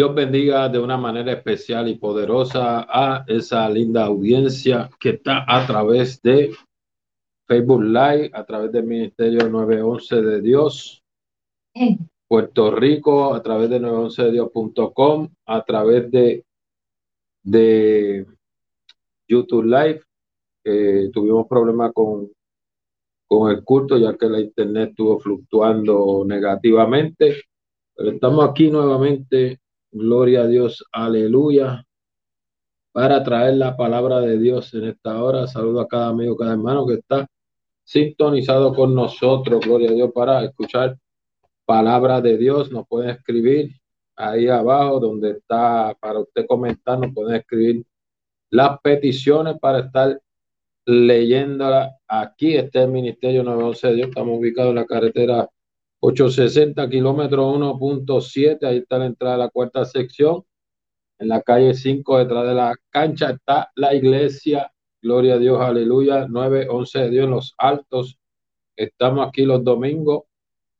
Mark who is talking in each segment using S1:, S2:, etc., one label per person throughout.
S1: Dios bendiga de una manera especial y poderosa a esa linda audiencia que está a través de Facebook Live, a través del Ministerio 911 de Dios, Puerto Rico, a través de 911 a través de, de YouTube Live. tuvimos problemas con, con el culto, ya que la internet estuvo fluctuando negativamente. Pero estamos aquí nuevamente Gloria a Dios, aleluya. Para traer la palabra de Dios en esta hora. Saludo a cada amigo, cada hermano que está sintonizado con nosotros. Gloria a Dios para escuchar palabra de Dios. Nos pueden escribir ahí abajo donde está para usted comentar. Nos pueden escribir las peticiones para estar leyéndola. Aquí está el Ministerio 911 de Dios. Estamos ubicados en la carretera 860 kilómetros 1.7, ahí está la entrada de la cuarta sección. En la calle 5, detrás de la cancha, está la iglesia. Gloria a Dios, aleluya. 911 de Dios en los altos. Estamos aquí los domingos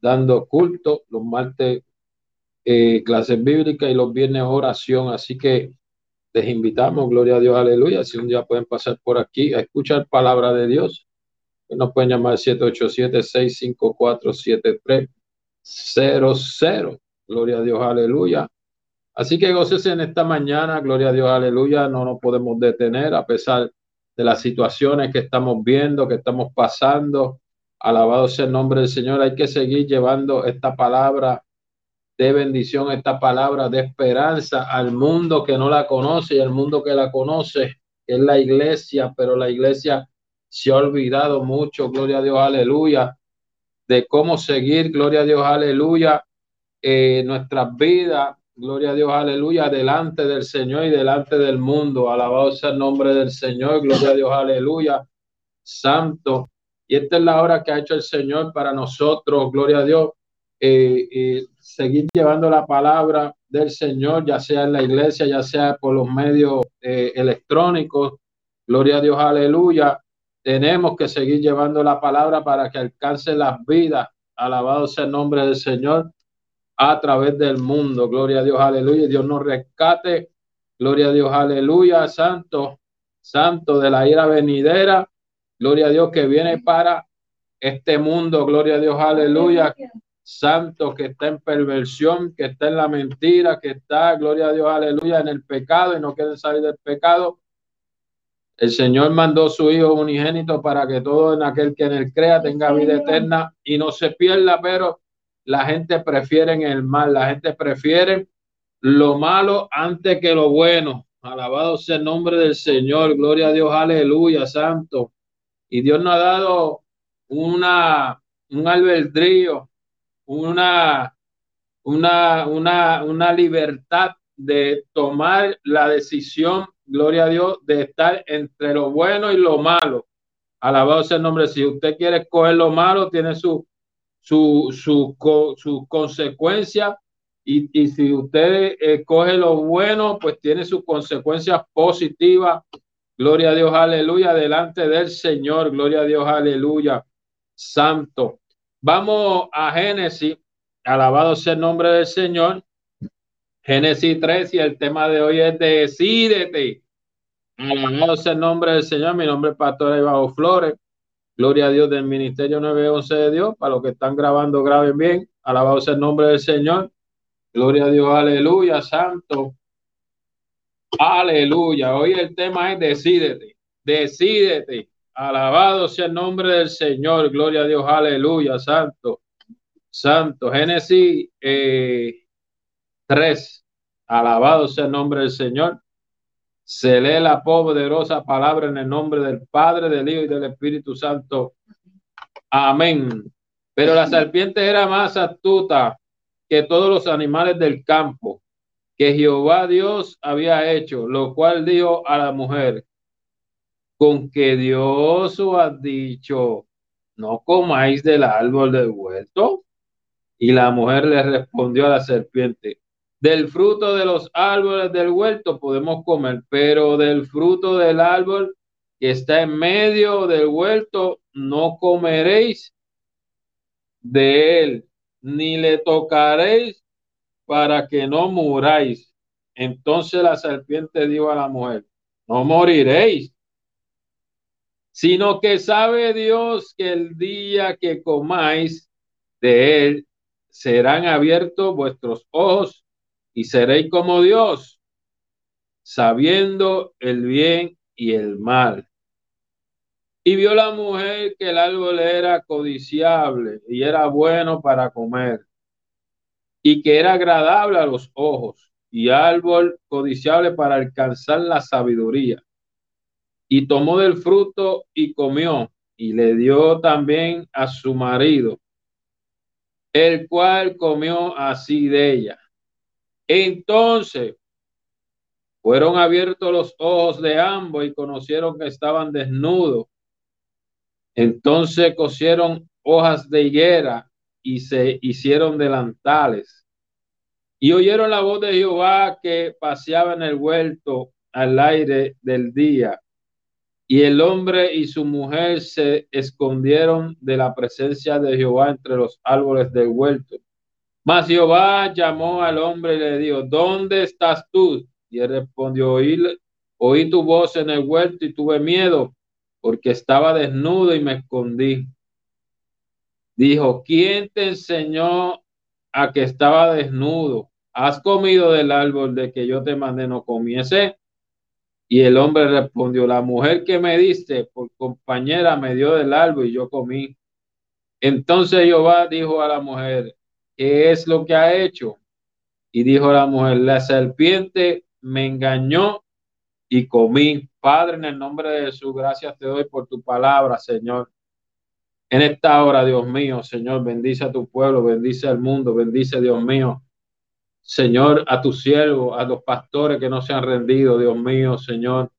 S1: dando culto, los martes eh, clases bíblicas y los viernes oración. Así que les invitamos, gloria a Dios, aleluya. Si un día pueden pasar por aquí a escuchar palabra de Dios, nos pueden llamar 787-654-7300. Gloria a Dios, aleluya. Así que goces en esta mañana, gloria a Dios, aleluya. No nos podemos detener a pesar de las situaciones que estamos viendo, que estamos pasando. Alabado sea el nombre del Señor. Hay que seguir llevando esta palabra de bendición, esta palabra de esperanza al mundo que no la conoce y al mundo que la conoce, es la iglesia, pero la iglesia se ha olvidado mucho, gloria a Dios, aleluya, de cómo seguir, gloria a Dios, aleluya, eh, nuestras vidas, gloria a Dios, aleluya, delante del Señor y delante del mundo. Alabado sea el nombre del Señor, gloria a Dios, aleluya, santo. Y esta es la hora que ha hecho el Señor para nosotros, gloria a Dios, eh, eh, seguir llevando la palabra del Señor, ya sea en la iglesia, ya sea por los medios electrónicos. Gloria a Dios, aleluya. Tenemos que seguir llevando la palabra para que alcance las vidas. Alabado sea el nombre del Señor a través del mundo. Gloria a Dios, aleluya. Dios nos rescate. Gloria a Dios, aleluya. Santo, santo de la ira venidera. Gloria a Dios que viene para este mundo. Gloria a Dios, aleluya. Santo que está en perversión, que está en la mentira, que está, gloria a Dios, aleluya, en el pecado y no quiere salir del pecado. El Señor mandó su Hijo unigénito para que todo en aquel que en él crea tenga vida eterna y no se pierda, pero la gente prefiere el mal, la gente prefiere lo malo antes que lo bueno. Alabado sea el nombre del Señor, gloria a Dios, aleluya, santo. Y Dios nos ha dado una, un albedrío, una, una, una, una libertad de tomar la decisión gloria a Dios, de estar entre lo bueno y lo malo. Alabado sea el nombre. Si usted quiere escoger lo malo, tiene su, su, su, consecuencia. Y, y, si usted escoge lo bueno, pues tiene sus consecuencias positivas. Gloria a Dios, aleluya, delante del Señor. Gloria a Dios, aleluya, santo. Vamos a Génesis. Alabado sea el nombre del Señor. Génesis 3 y el tema de hoy es Decídete. Alabado sea el nombre del Señor. Mi nombre es Pastor Ibajo Flores. Gloria a Dios del Ministerio 911 de Dios. Para los que están grabando, graben bien. Alabado sea el nombre del Señor. Gloria a Dios, aleluya, santo. Aleluya. Hoy el tema es Decídete. Decídete. Alabado sea el nombre del Señor. Gloria a Dios, aleluya, santo. Santo. Génesis eh, 3. Alabado sea el nombre del Señor. Se lee la poderosa palabra en el nombre del Padre, del Hijo y del Espíritu Santo. Amén. Pero la serpiente era más astuta que todos los animales del campo que Jehová Dios había hecho, lo cual dijo a la mujer, con que Dios os ha dicho, no comáis del árbol del huerto. Y la mujer le respondió a la serpiente, del fruto de los árboles del huerto podemos comer, pero del fruto del árbol que está en medio del huerto no comeréis de él, ni le tocaréis para que no muráis. Entonces la serpiente dijo a la mujer, no moriréis, sino que sabe Dios que el día que comáis de él serán abiertos vuestros ojos y seréis como Dios, sabiendo el bien y el mal. Y vio la mujer que el árbol era codiciable y era bueno para comer, y que era agradable a los ojos, y árbol codiciable para alcanzar la sabiduría. Y tomó del fruto y comió, y le dio también a su marido, el cual comió así de ella. Entonces fueron abiertos los ojos de ambos y conocieron que estaban desnudos. Entonces cosieron hojas de higuera y se hicieron delantales. Y oyeron la voz de Jehová que paseaba en el huerto al aire del día. Y el hombre y su mujer se escondieron de la presencia de Jehová entre los árboles del huerto. Mas Jehová llamó al hombre y le dijo, ¿dónde estás tú? Y él respondió, oí, oí tu voz en el huerto y tuve miedo porque estaba desnudo y me escondí. Dijo, ¿quién te enseñó a que estaba desnudo? ¿Has comido del árbol de que yo te mandé no comiese? Y el hombre respondió, la mujer que me diste por compañera me dio del árbol y yo comí. Entonces Jehová dijo a la mujer, ¿qué es lo que ha hecho? Y dijo la mujer, la serpiente me engañó y comí. Padre, en el nombre de Jesús, gracias te doy por tu palabra, Señor. En esta hora, Dios mío, Señor, bendice a tu pueblo, bendice al mundo, bendice, Dios mío, Señor, a tus siervos, a los pastores que no se han rendido, Dios mío, Señor,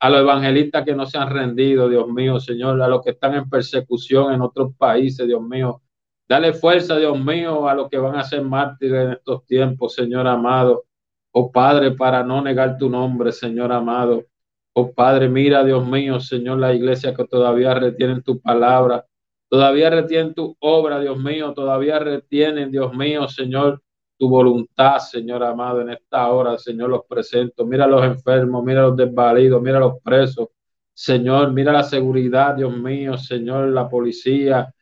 S1: a los evangelistas que no se han rendido, Dios mío, Señor, a los que están en persecución en otros países, Dios mío. Dale fuerza, Dios mío, a los que van a ser mártires en estos tiempos, Señor amado. Oh Padre, para no negar tu nombre, Señor amado. Oh Padre, mira, Dios mío, Señor, la iglesia que todavía retienen tu palabra, todavía retienen tu obra, Dios mío, todavía retienen, Dios mío, Señor, tu voluntad, Señor amado, en esta hora, Señor, los presento. Mira los enfermos, mira a los desvalidos, mira a los presos. Señor, mira la seguridad, Dios mío, Señor, la policía,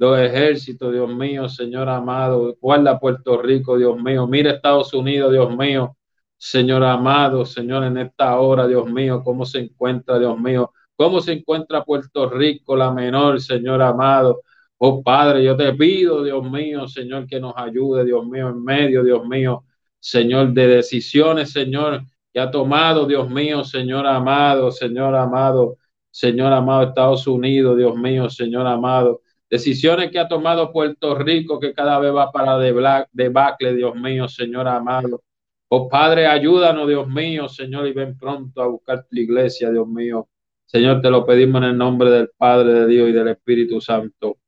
S1: los ejércitos, Dios mío, Señor amado. Guarda Puerto Rico, Dios mío. Mira Estados Unidos, Dios mío. Señor amado, Señor, en esta hora, Dios mío, cómo se encuentra, Dios mío. ¿Cómo se encuentra Puerto Rico, la menor, Señor amado? Oh Padre, yo te pido, Dios mío, Señor, que nos ayude, Dios mío, en medio, Dios mío, Señor, de decisiones, Señor, que ha tomado, Dios mío, Señor amado, Señor amado, Señor amado, Estados Unidos, Dios mío, Señor amado. Decisiones que ha tomado Puerto Rico, que cada vez va para debacle, Dios mío, Señor amado. Oh Padre, ayúdanos, Dios mío, Señor, y ven pronto a buscar tu iglesia, Dios mío. Señor, te lo pedimos en el nombre del Padre, de Dios y del Espíritu Santo.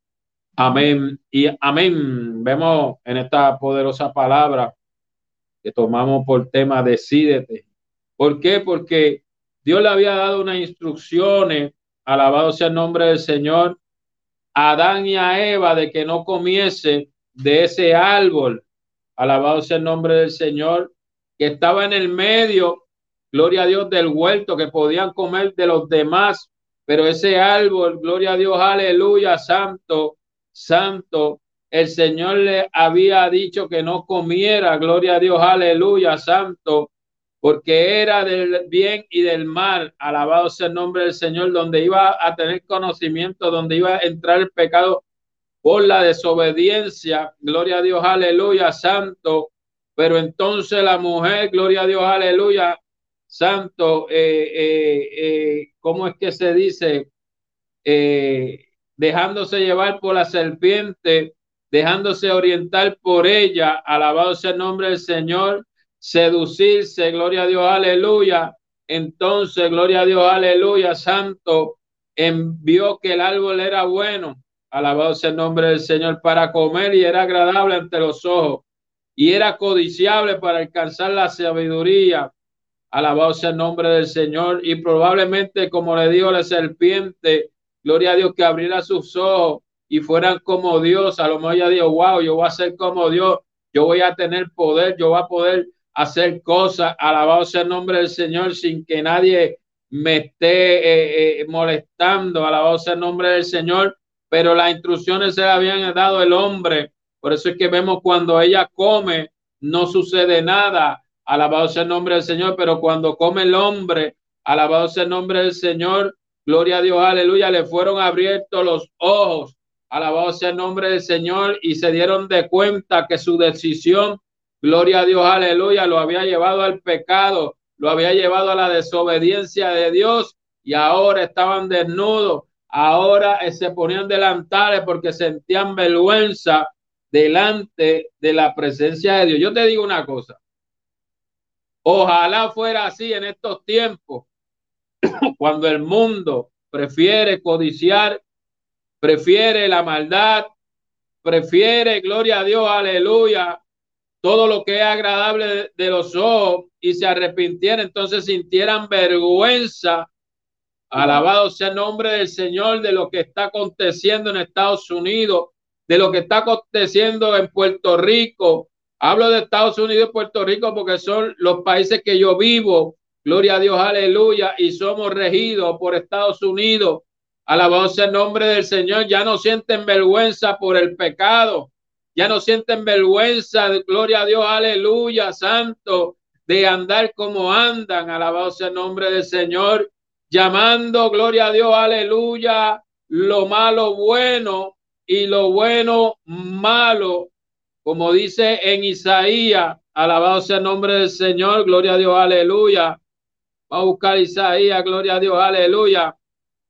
S1: Amén y amén. Vemos en esta poderosa palabra que tomamos por tema, decídete. ¿Por qué? Porque Dios le había dado unas instrucciones, alabado sea el nombre del Señor, a Adán y a Eva de que no comiese de ese árbol, alabado sea el nombre del Señor, que estaba en el medio, gloria a Dios, del huerto, que podían comer de los demás, pero ese árbol, gloria a Dios, aleluya, santo, santo, el Señor le había dicho que no comiera, gloria a Dios, aleluya, santo, porque era del bien y del mal, alabado sea el nombre del Señor, donde iba a tener conocimiento, donde iba a entrar el pecado por la desobediencia, gloria a Dios, aleluya, santo, pero entonces la mujer, gloria a Dios, aleluya, santo, eh, eh, eh, ¿cómo es que se dice? Dejándose llevar por la serpiente, dejándose orientar por ella, alabado sea el nombre del Señor, seducirse, gloria a Dios, aleluya. Entonces, gloria a Dios, aleluya, santo, envió que el árbol era bueno, alabado sea el nombre del Señor, para comer y era agradable ante los ojos y era codiciable para alcanzar la sabiduría. Alabado sea el nombre del Señor y probablemente, como le dijo la serpiente, gloria a Dios, que abriera sus ojos y fueran como Dios. A lo mejor ya dijo, wow, yo voy a ser como Dios, yo voy a tener poder, yo voy a poder hacer cosas, alabado sea el nombre del Señor, sin que nadie me esté eh, eh, molestando, alabado sea el nombre del Señor, pero las instrucciones se habían dado el hombre, por eso es que vemos cuando ella come, no sucede nada, alabado sea el nombre del Señor, pero cuando come el hombre, alabado sea el nombre del Señor, gloria a Dios, aleluya, le fueron abiertos los ojos, alabado sea el nombre del Señor, y se dieron de cuenta que su decisión, gloria a Dios, aleluya, lo había llevado al pecado, lo había llevado a la desobediencia de Dios, y ahora estaban desnudos, ahora se ponían delantales porque sentían vergüenza delante de la presencia de Dios. Yo te digo una cosa, ojalá fuera así en estos tiempos, cuando el mundo prefiere codiciar, prefiere la maldad, prefiere, gloria a Dios, aleluya, todo lo que es agradable de, los ojos y se arrepintieran, entonces sintieran vergüenza. Alabado sea el nombre del Señor de lo que está aconteciendo en Estados Unidos, de lo que está aconteciendo en Puerto Rico. Hablo de Estados Unidos y Puerto Rico porque son los países que yo vivo. Gloria a Dios, aleluya. Y somos regidos por Estados Unidos. Alabado sea el nombre del Señor. Ya no sienten vergüenza por el pecado. Ya no sienten vergüenza. Gloria a Dios, aleluya, santo, de andar como andan. Alabado sea el nombre del Señor. Llamando, gloria a Dios, aleluya, lo malo bueno y lo bueno malo. Como dice en Isaías, alabado sea el nombre del Señor, gloria a Dios, aleluya. Va a buscar Isaías, gloria a Dios, aleluya.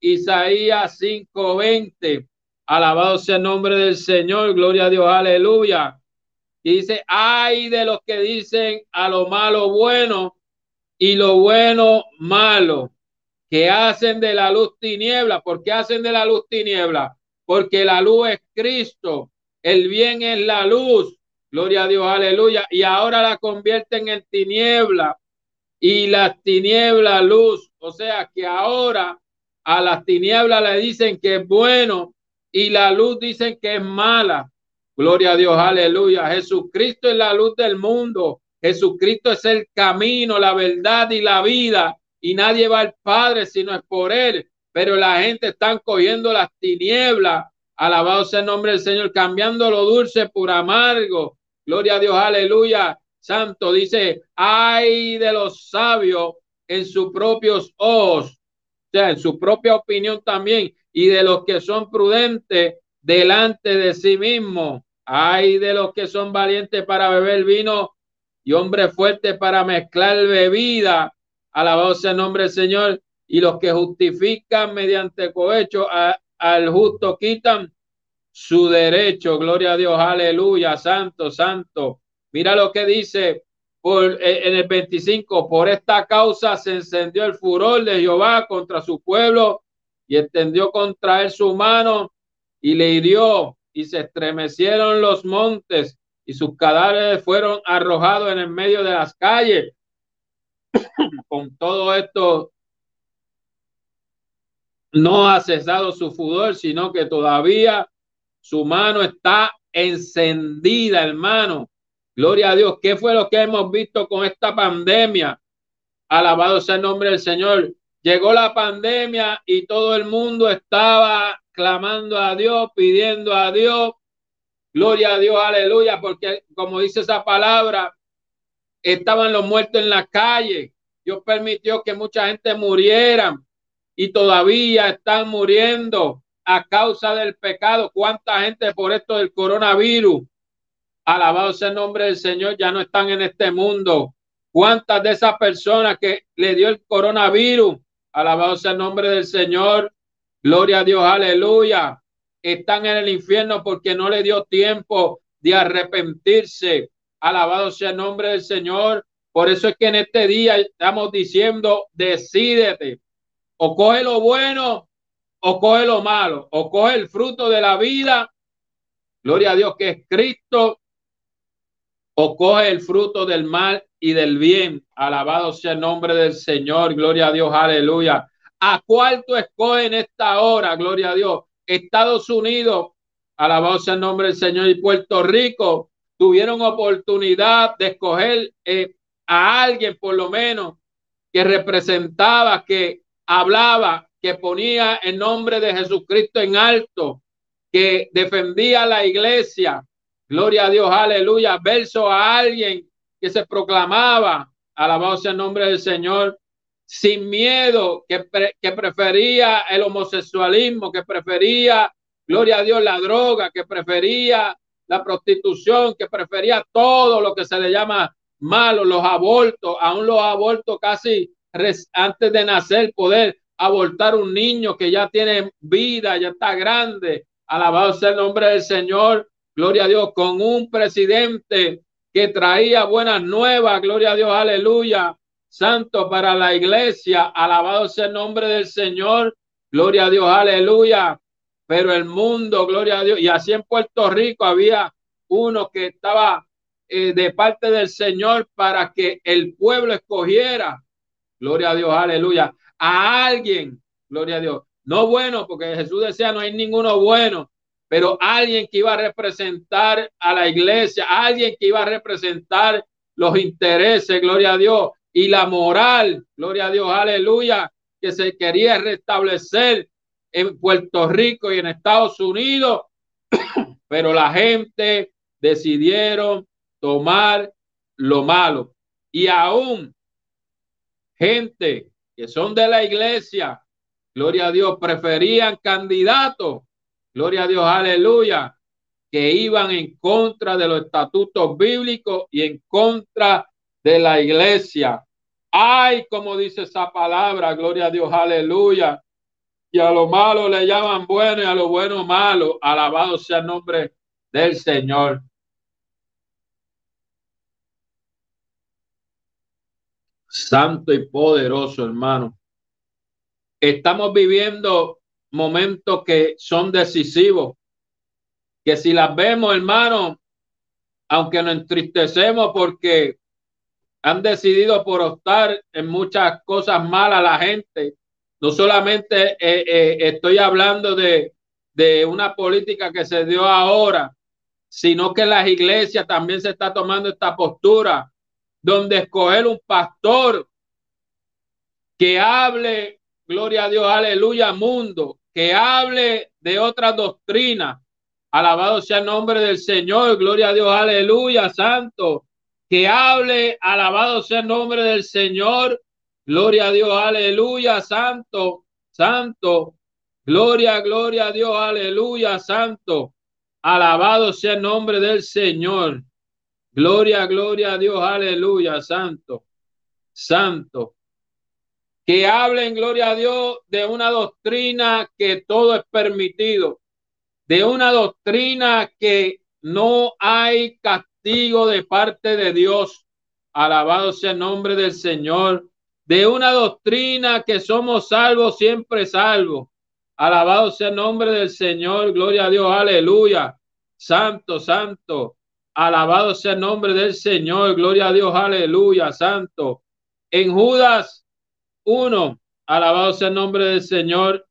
S1: Isaías 5:20. Alabado sea el nombre del Señor, gloria a Dios, aleluya. Dice, ay de los que dicen a lo malo bueno y lo bueno malo, que hacen de la luz tiniebla. ¿Por qué hacen de la luz tiniebla? Porque la luz es Cristo, el bien es la luz, gloria a Dios, aleluya. Y ahora la convierten en tiniebla y las tinieblas luz. O sea que ahora a las tinieblas le dicen que es bueno y la luz dicen que es mala. Gloria a Dios, aleluya. Jesucristo es la luz del mundo. Jesucristo es el camino, la verdad y la vida. Y nadie va al Padre si no es por Él. Pero la gente está cogiendo las tinieblas. Alabado sea el nombre del Señor, cambiando lo dulce por amargo. Gloria a Dios, aleluya santo dice, hay de los sabios en sus propios ojos, o sea, en su propia opinión también, y de los que son prudentes delante de sí mismo. Hay de los que son valientes para beber vino y hombres fuertes para mezclar bebida. Alabado sea el nombre del Señor. Y los que justifican mediante cohecho al justo quitan su derecho. Gloria a Dios. Aleluya. Santo, santo. Mira lo que dice por, eh, en el 25, por esta causa se encendió el furor de Jehová contra su pueblo y extendió contra él su mano y le hirió y se estremecieron los montes y sus cadáveres fueron arrojados en el medio de las calles. Con todo esto no ha cesado su furor, sino que todavía su mano está encendida, hermano. Gloria a Dios. ¿Qué fue lo que hemos visto con esta pandemia? Alabado sea el nombre del Señor. Llegó la pandemia y todo el mundo estaba clamando a Dios, pidiendo a Dios. Gloria a Dios, aleluya, porque como dice esa palabra, estaban los muertos en la calle. Dios permitió que mucha gente muriera y todavía están muriendo a causa del pecado. ¿Cuánta gente por esto del coronavirus? Alabado sea el nombre del Señor, ya no están en este mundo. ¿Cuántas de esas personas que le dio el coronavirus? Alabado sea el nombre del Señor. Gloria a Dios, aleluya. Están en el infierno porque no le dio tiempo de arrepentirse. Alabado sea el nombre del Señor. Por eso es que en este día estamos diciendo, decídete. O coge lo bueno o coge lo malo. O coge el fruto de la vida. Gloria a Dios que es Cristo o coge el fruto del mal y del bien. Alabado sea el nombre del Señor. Gloria a Dios. Aleluya. ¿A cuál tú escoges en esta hora? Gloria a Dios. Estados Unidos. Alabado sea el nombre del Señor. Y Puerto Rico tuvieron oportunidad de escoger eh, a alguien por lo menos que representaba, que hablaba, que ponía el nombre de Jesucristo en alto, que defendía la iglesia. Gloria a Dios, aleluya. Verso a alguien que se proclamaba, alabado sea el nombre del Señor, sin miedo, que, que prefería el homosexualismo, que prefería, gloria a Dios, la droga, que prefería la prostitución, que prefería todo lo que se le llama malo, los abortos, aún los abortos casi antes de nacer, poder abortar un niño que ya tiene vida, ya está grande. Alabado sea el nombre del Señor. Gloria a Dios, con un presidente que traía buenas nuevas. Gloria a Dios, aleluya santo para la iglesia. Alabado sea el nombre del Señor. Gloria a Dios, aleluya. Pero el mundo, gloria a Dios. Y así en Puerto Rico había uno que estaba eh, de parte del Señor para que el pueblo escogiera. Gloria a Dios, aleluya. A alguien, gloria a Dios. No bueno, porque Jesús decía no hay ninguno bueno, pero alguien que iba a representar a la iglesia, alguien que iba a representar los intereses, gloria a Dios, y la moral, gloria a Dios, aleluya, que se quería restablecer en Puerto Rico y en Estados Unidos, pero la gente decidieron tomar lo malo. Y aún gente que son de la iglesia, gloria a Dios, preferían candidatos, gloria a Dios, aleluya, que iban en contra de los estatutos bíblicos y en contra de la iglesia. Ay, como dice esa palabra, gloria a Dios, aleluya. Y a lo malo le llaman bueno y a lo bueno malo. Alabado sea el nombre del Señor. Santo y poderoso, hermano. Estamos viviendo momentos que son decisivos, que si las vemos, hermano, aunque nos entristecemos porque han decidido por optar en muchas cosas malas la gente. No solamente eh, eh, estoy hablando de, de una política que se dio ahora, sino que las iglesias también se está tomando esta postura, donde escoger un pastor que hable, gloria a Dios, aleluya, mundo, que hable de otra doctrina. Alabado sea el nombre del Señor, gloria a Dios, aleluya, santo que hable, alabado sea el nombre del Señor, gloria a Dios, aleluya, santo, santo, gloria, gloria a Dios, aleluya, santo, alabado sea el nombre del Señor, gloria, gloria a Dios, aleluya, santo, santo. Que hablen, gloria a Dios, de una doctrina que todo es permitido, de una doctrina que no hay castigo de parte de Dios. Alabado sea el nombre del Señor. De una doctrina que somos salvos, siempre salvos. Alabado sea el nombre del Señor. Gloria a Dios. Aleluya. Santo, santo. Alabado sea el nombre del Señor. Gloria a Dios. Aleluya. Santo. En Judas 1. Alabado sea el nombre del Señor.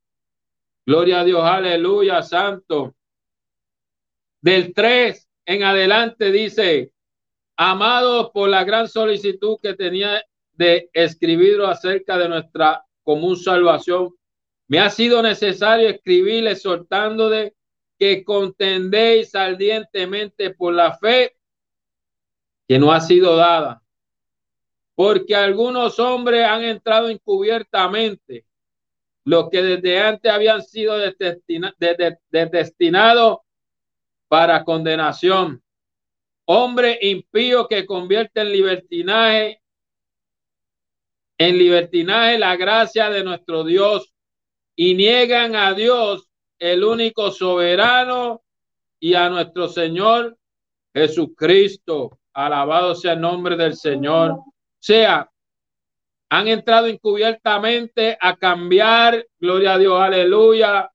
S1: Gloria a Dios. Aleluya. Santo. Del 3 en adelante dice, amados por la gran solicitud que tenía de escribir acerca de nuestra común salvación, me ha sido necesario escribir exhortando de que contendéis ardientemente por la fe que no ha sido dada, porque algunos hombres han entrado encubiertamente, los que desde antes habían sido destinados para condenación. Hombre impío que convierte en libertinaje, en libertinaje la gracia de nuestro Dios y niegan a Dios, el único soberano, y a nuestro Señor Jesucristo. Alabado sea el nombre del Señor. Sea, han entrado encubiertamente a cambiar, gloria a Dios, aleluya,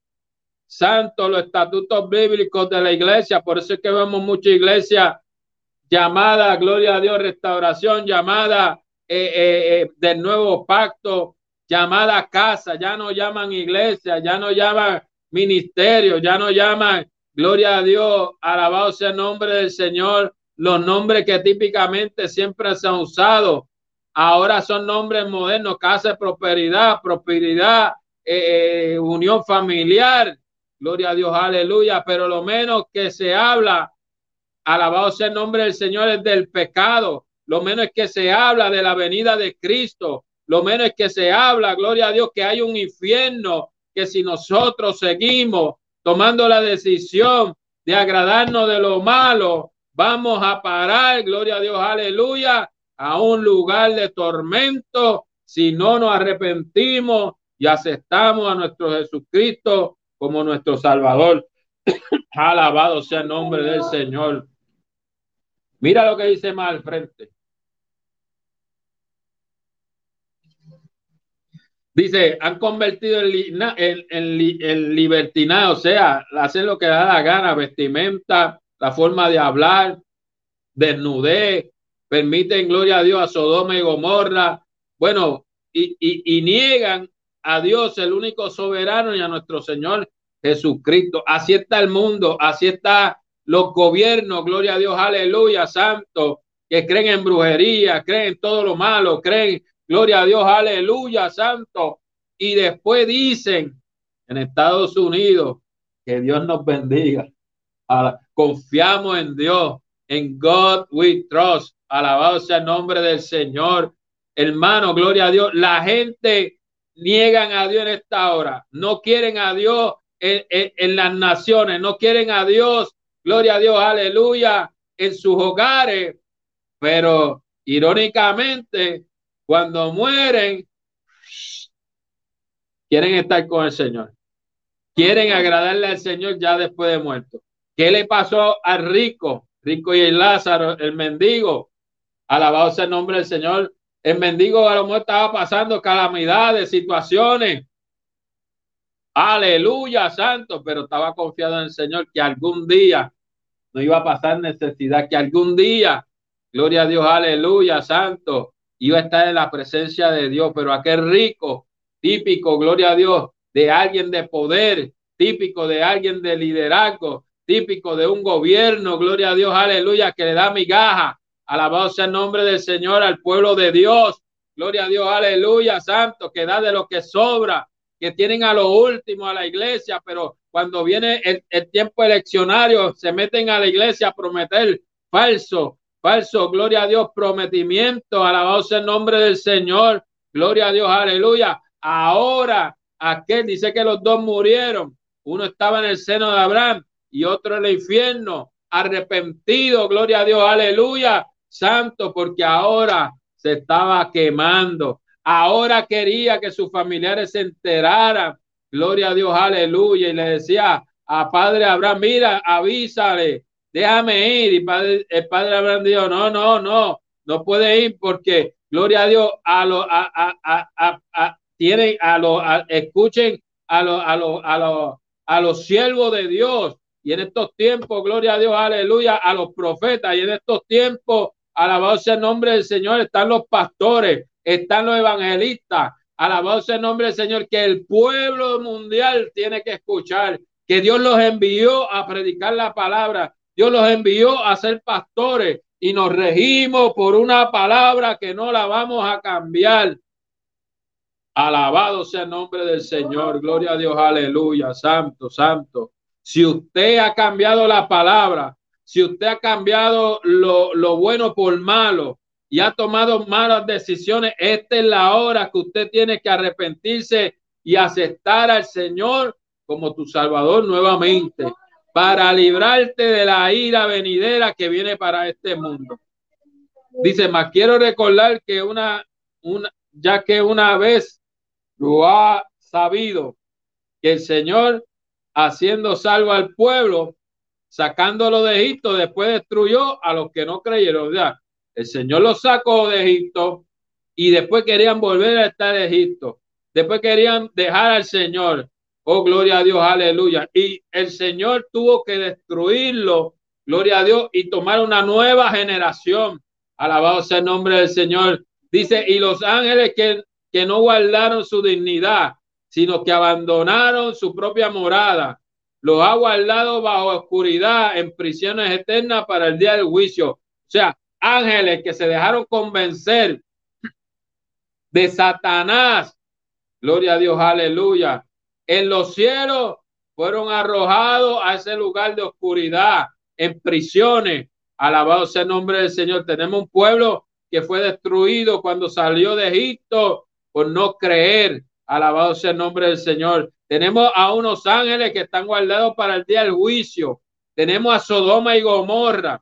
S1: santo los estatutos bíblicos de la iglesia. Por eso es que vemos mucha iglesia llamada, gloria a Dios, restauración, llamada eh, eh, eh, del nuevo pacto, llamada casa, ya no llaman iglesia, ya no llaman ministerio, ya no llaman, gloria a Dios, alabado sea el nombre del Señor, los nombres que típicamente siempre se han usado, ahora son nombres modernos, casa de prosperidad, prosperidad, eh, eh, unión familiar, gloria a Dios, aleluya, pero lo menos que se habla, alabado sea el nombre del Señor, es del pecado, lo menos es que se habla de la venida de Cristo, lo menos es que se habla, gloria a Dios, que hay un infierno, que si nosotros seguimos tomando la decisión de agradarnos de lo malo, vamos a parar, gloria a Dios, aleluya, a un lugar de tormento si no nos arrepentimos y aceptamos a nuestro Jesucristo como nuestro Salvador. Alabado sea el nombre del Señor. Mira lo que dice más al frente. Dice, han convertido en, en, o sea, hacer lo que da la gana, vestimenta, la forma de hablar, desnudez, permiten, gloria a Dios, a Sodoma y Gomorra. Bueno, y, y, niegan a Dios, el único soberano, y a nuestro Señor Jesucristo. Así está el mundo, así está los gobiernos, gloria a Dios, aleluya, santo, que creen en brujería, creen en todo lo malo, creen Gloria a Dios, aleluya, santo. Y después dicen en Estados Unidos que Dios nos bendiga. Confiamos en Dios, en God we trust. Alabado sea el nombre del Señor. Hermano, gloria a Dios. La gente niegan a Dios en esta hora. No quieren a Dios en, las naciones. No quieren a Dios. Gloria a Dios, aleluya. En sus hogares. Pero irónicamente, cuando mueren, quieren estar con el Señor. Quieren agradarle al Señor ya después de muerto. ¿Qué le pasó al rico? Rico y el Lázaro, el mendigo. Alabado sea el nombre del Señor. El mendigo a lo mejor estaba pasando calamidades, situaciones. Aleluya, santo, pero estaba confiado en el Señor que algún día no iba a pasar necesidad, que algún día, gloria a Dios, aleluya, santo, iba a estar en la presencia de Dios, pero aquel rico, típico, gloria a Dios, de alguien de poder, típico de alguien de liderazgo, típico de un gobierno, gloria a Dios, aleluya, que le da migaja, alabado sea el nombre del Señor al pueblo de Dios, gloria a Dios, aleluya, santo, que da de lo que sobra, que tienen a lo último a la iglesia, pero cuando viene el, el tiempo eleccionario, se meten a la iglesia a prometer falso, falso, gloria a Dios, prometimiento, alabado sea el nombre del Señor, gloria a Dios, aleluya. Ahora, aquel dice que los dos murieron, uno estaba en el seno de Abraham y otro en el infierno, arrepentido, gloria a Dios, aleluya, santo, porque ahora se estaba quemando, ahora quería que sus familiares se enteraran, gloria a Dios, aleluya, y le decía a padre Abraham, mira, avísale, déjame ir. Y padre, el padre Abraham dijo, no, no, no, no puede ir porque, gloria a Dios, a lo, a, a, a, tienen, a lo, escuchen a los, a los, a los, a los siervos de Dios. Y en estos tiempos, gloria a Dios, aleluya, a los profetas. Y en estos tiempos, alabado sea el nombre del Señor, están los pastores, están los evangelistas. Alabado sea el nombre del Señor, que el pueblo mundial tiene que escuchar, que Dios los envió a predicar la palabra, Dios los envió a ser pastores y nos regimos por una palabra que no la vamos a cambiar. Alabado sea el nombre del Señor. Gloria a Dios. Aleluya. Santo, santo. Si usted ha cambiado la palabra, si usted ha cambiado lo, lo bueno por malo y ha tomado malas decisiones, esta es la hora que usted tiene que arrepentirse y aceptar al Señor como tu Salvador nuevamente para librarte de la ira venidera que viene para este mundo. Dice, más quiero recordar que una, una, ya que una vez lo ha sabido, que el Señor, haciendo salvo al pueblo, sacándolo de Egipto, después destruyó a los que no creyeron. Ya, el Señor los sacó de Egipto y después querían volver a estar en Egipto. Después querían dejar al Señor. Oh, gloria a Dios, aleluya. Y el Señor tuvo que destruirlo, gloria a Dios, y tomar una nueva generación. Alabado sea el nombre del Señor. Dice, y los ángeles que, que no guardaron su dignidad, sino que abandonaron su propia morada, los ha guardado bajo oscuridad en prisiones eternas para el día del juicio. O sea, ángeles que se dejaron convencer de Satanás. Gloria a Dios, aleluya. En los cielos fueron arrojados a ese lugar de oscuridad, en prisiones. Alabado sea el nombre del Señor. Tenemos un pueblo que fue destruido cuando salió de Egipto por no creer. Alabado sea el nombre del Señor. Tenemos a unos ángeles que están guardados para el día del juicio. Tenemos a Sodoma y Gomorra,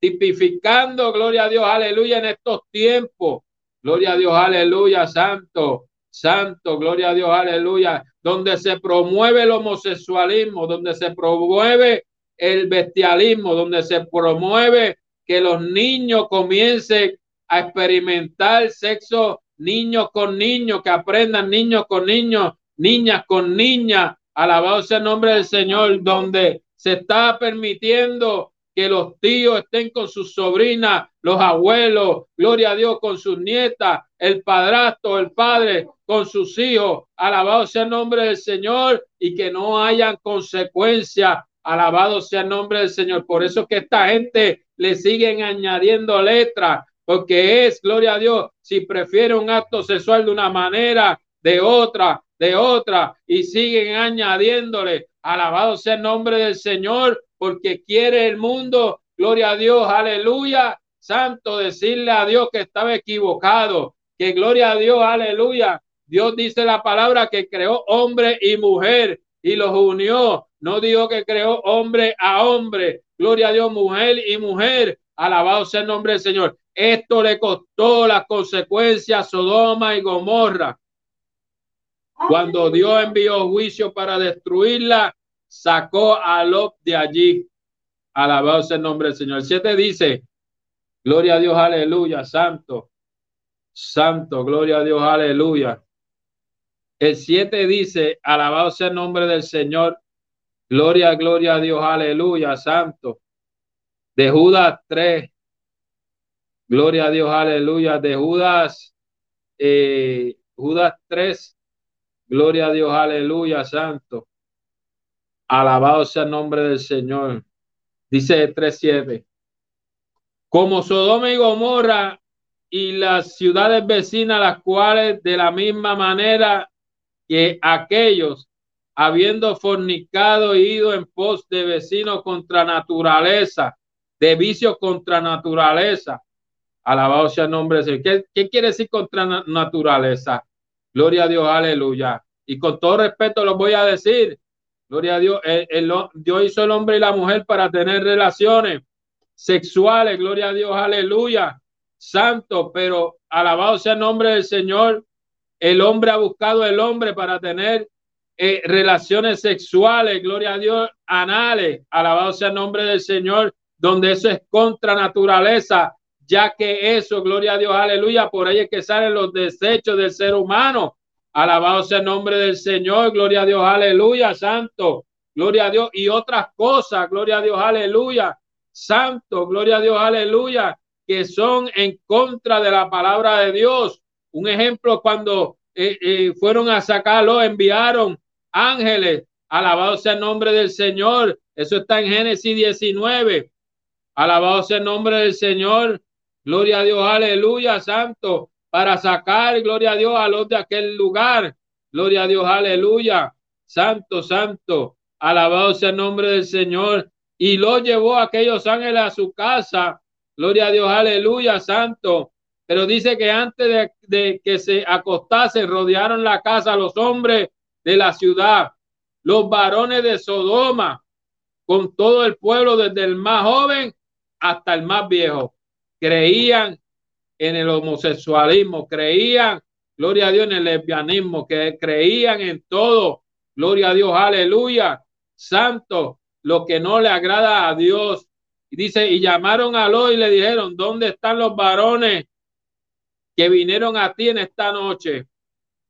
S1: tipificando, gloria a Dios, aleluya, en estos tiempos. Gloria a Dios, aleluya, santo, santo, gloria a Dios, aleluya, donde se promueve el homosexualismo, donde se promueve el bestialismo, donde se promueve que los niños comiencen a experimentar sexo niños con niños, que aprendan niños con niños, niñas con niñas. Alabado sea el nombre del Señor, donde se está permitiendo que los tíos estén con sus sobrinas, los abuelos, gloria a Dios, con sus nietas, el padrastro, el padre, con sus hijos. Alabado sea el nombre del Señor y que no hayan consecuencias. Alabado sea el nombre del Señor. Por eso que esta gente le siguen añadiendo letras, porque es, gloria a Dios, si prefiere un acto sexual de una manera, de otra, de otra, y siguen añadiéndole, alabado sea el nombre del Señor, porque quiere el mundo, gloria a Dios, aleluya, santo, decirle a Dios que estaba equivocado, que gloria a Dios, aleluya. Dios dice la palabra que creó hombre y mujer y los unió. No dijo que creó hombre a hombre. Gloria a Dios, mujer y mujer. Alabado sea el nombre del Señor. Esto le costó las consecuencias a Sodoma y Gomorra. Cuando Dios envió juicio para destruirla, sacó a Lot de allí. Alabado sea el nombre del Señor. El 7 dice, gloria a Dios, aleluya, santo, santo, gloria a Dios, aleluya. El 7 dice, alabado sea el nombre del Señor, gloria, gloria a Dios, aleluya, santo. De Judas 3, Gloria a Dios, aleluya. De Judas, eh, Judas 3. Gloria a Dios, aleluya, santo. Alabado sea el nombre del Señor. Dice 3.7. Como Sodoma y Gomorra y las ciudades vecinas, las cuales de la misma manera que aquellos, habiendo fornicado y ido en pos de vecinos contra naturaleza, de vicios contra naturaleza, Alabado sea el nombre del Señor. ¿Qué, ¿Qué, quiere decir contra naturaleza? Gloria a Dios, aleluya. Y con todo respeto lo voy a decir. Gloria a Dios. El, Dios hizo el hombre y la mujer para tener relaciones sexuales. Gloria a Dios, aleluya. Santo, pero alabado sea el nombre del Señor. El hombre ha buscado el hombre para tener eh, relaciones sexuales. Gloria a Dios, anales. Alabado sea el nombre del Señor, donde eso es contra naturaleza ya que eso, gloria a Dios, aleluya, por ahí es que salen los desechos del ser humano. Alabado sea el nombre del Señor, gloria a Dios, aleluya, santo, gloria a Dios, y otras cosas, gloria a Dios, aleluya, santo, gloria a Dios, aleluya, que son en contra de la palabra de Dios. Un ejemplo, cuando eh, eh, fueron a sacarlo, enviaron ángeles, alabado sea el nombre del Señor, eso está en Génesis 19. Alabado sea el nombre del Señor. Gloria a Dios, aleluya, santo, para sacar, gloria a Dios, a los de aquel lugar. Gloria a Dios, aleluya, santo, santo, alabado sea el nombre del Señor. Y lo llevó a aquellos ángeles a su casa. Gloria a Dios, aleluya, santo. Pero dice que antes de, de que se acostase, rodearon la casa los hombres de la ciudad, los varones de Sodoma, con todo el pueblo, desde el más joven hasta el más viejo creían en el homosexualismo, creían, gloria a Dios, en el lesbianismo, que creían en todo, gloria a Dios, aleluya, santo, lo que no le agrada a Dios. Y dice, y llamaron a Lot y le dijeron, ¿dónde están los varones que vinieron a ti en esta noche?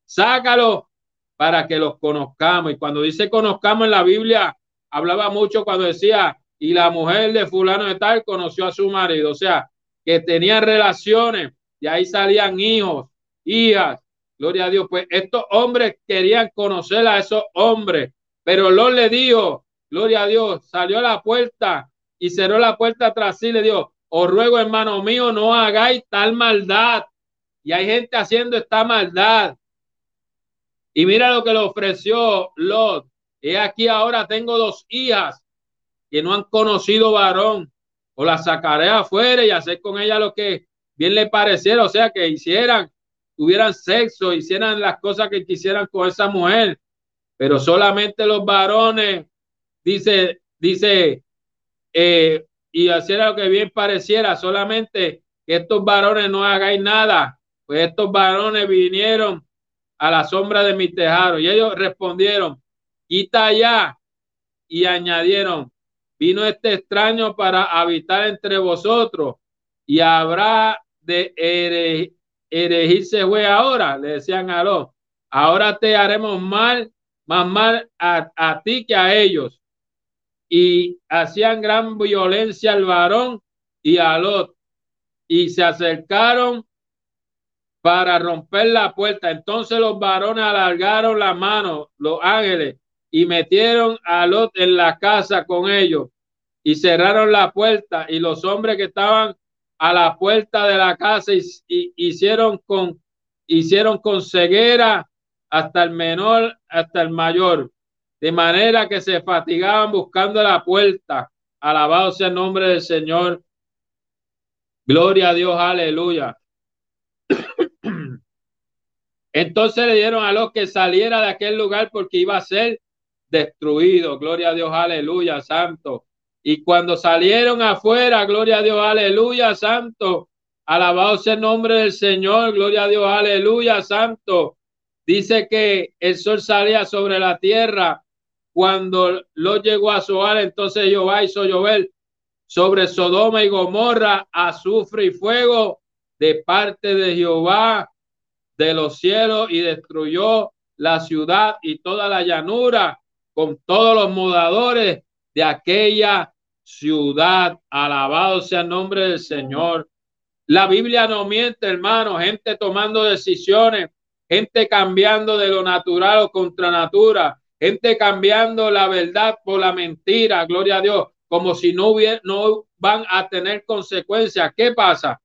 S1: Sácalo para que los conozcamos. Y cuando dice conozcamos en la Biblia, hablaba mucho cuando decía, y la mujer de fulano de tal conoció a su marido. O sea, que tenían relaciones, y ahí salían hijos, hijas, gloria a Dios. Pues estos hombres querían conocer a esos hombres, pero Lot le dijo, gloria a Dios, salió a la puerta y cerró la puerta tras sí, le dijo, os ruego, hermano mío, no hagáis tal maldad. y hay gente haciendo esta maldad. Y mira lo que le ofreció Lot. He aquí ahora tengo dos hijas que no han conocido varón. O las sacaré afuera y hacer con ella lo que bien le pareciera. O sea, que hicieran, tuvieran sexo, hicieran las cosas que quisieran con esa mujer. Pero solamente los varones, dice, dice, eh, y hiciera lo que bien pareciera, solamente que estos varones no hagáis nada, pues estos varones vinieron a la sombra de mi tejado. Y ellos respondieron, quita allá. Y añadieron, vino este extraño para habitar entre vosotros y habrá de elegirse fue ahora, le decían a los, ahora te haremos mal, más mal a, a ti que a ellos. Y hacían gran violencia al varón y a Lot. Y se acercaron para romper la puerta. Entonces los varones alargaron la mano, los ángeles, y metieron a Lot en la casa con ellos y cerraron la puerta y los hombres que estaban a la puerta de la casa y, hicieron con hicieron con ceguera hasta el menor hasta el mayor de manera que se fatigaban buscando la puerta. Alabado sea el nombre del Señor. Gloria a Dios, aleluya. Entonces le dieron a los que saliera de aquel lugar porque iba a ser destruido. Gloria a Dios, aleluya, santo. Y cuando salieron afuera, gloria a Dios, aleluya, santo. Alabado sea el nombre del Señor, gloria a Dios, aleluya, santo. Dice que el sol salía sobre la tierra cuando lo llegó a Soar, entonces Jehová hizo llover sobre Sodoma y Gomorra azufre y fuego de parte de Jehová de los cielos y destruyó la ciudad y toda la llanura con todos los modadores de aquella ciudad. Alabado sea el nombre del Señor. La Biblia no miente, hermano, gente tomando decisiones, gente cambiando de lo natural o contra natura, gente cambiando la verdad por la mentira, gloria a Dios, como si no, hubiera, no van a tener consecuencias. ¿Qué pasa?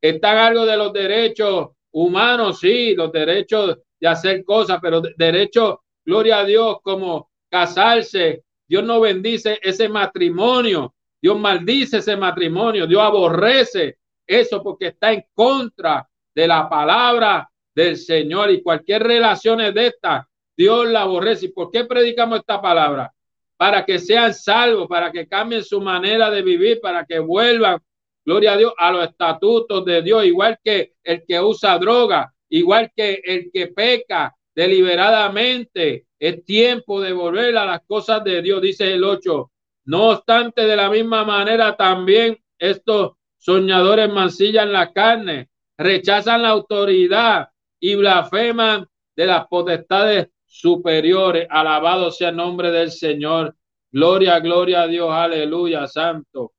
S1: Están algo de los derechos humanos, sí, los derechos de hacer cosas, pero derechos, gloria a Dios, como casarse. Dios no bendice ese matrimonio, Dios maldice ese matrimonio, Dios aborrece eso porque está en contra de la palabra del Señor y cualquier relación de estas Dios la aborrece. ¿Y por qué predicamos esta palabra? Para que sean salvos, para que cambien su manera de vivir, para que vuelvan, gloria a Dios, a los estatutos de Dios, igual que el que usa droga, igual que el que peca deliberadamente. Es tiempo de volver a las cosas de Dios, dice el 8. No obstante, de la misma manera también estos soñadores mancillan la carne, rechazan la autoridad y blasfeman de las potestades superiores. Alabado sea el nombre del Señor. Gloria, gloria a Dios. Aleluya, santo.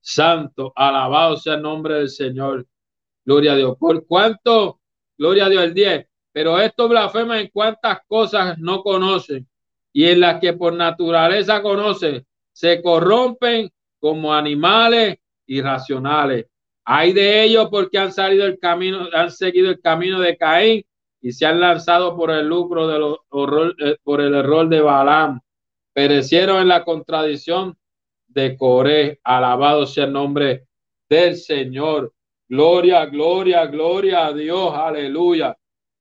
S1: Santo, alabado sea el nombre del Señor. Gloria a Dios. Por cuánto, gloria a Dios, el 10. Pero esto blasfema en cuántas cosas no conocen y en las que por naturaleza conocen, se corrompen como animales irracionales. Hay de ellos porque han salido el camino, han seguido el camino de Caín y se han lanzado por el lucro de los eh, por el error de Balaam. Perecieron en la contradicción de Coré. Alabado sea el nombre del Señor. Gloria, gloria, gloria a Dios. Aleluya.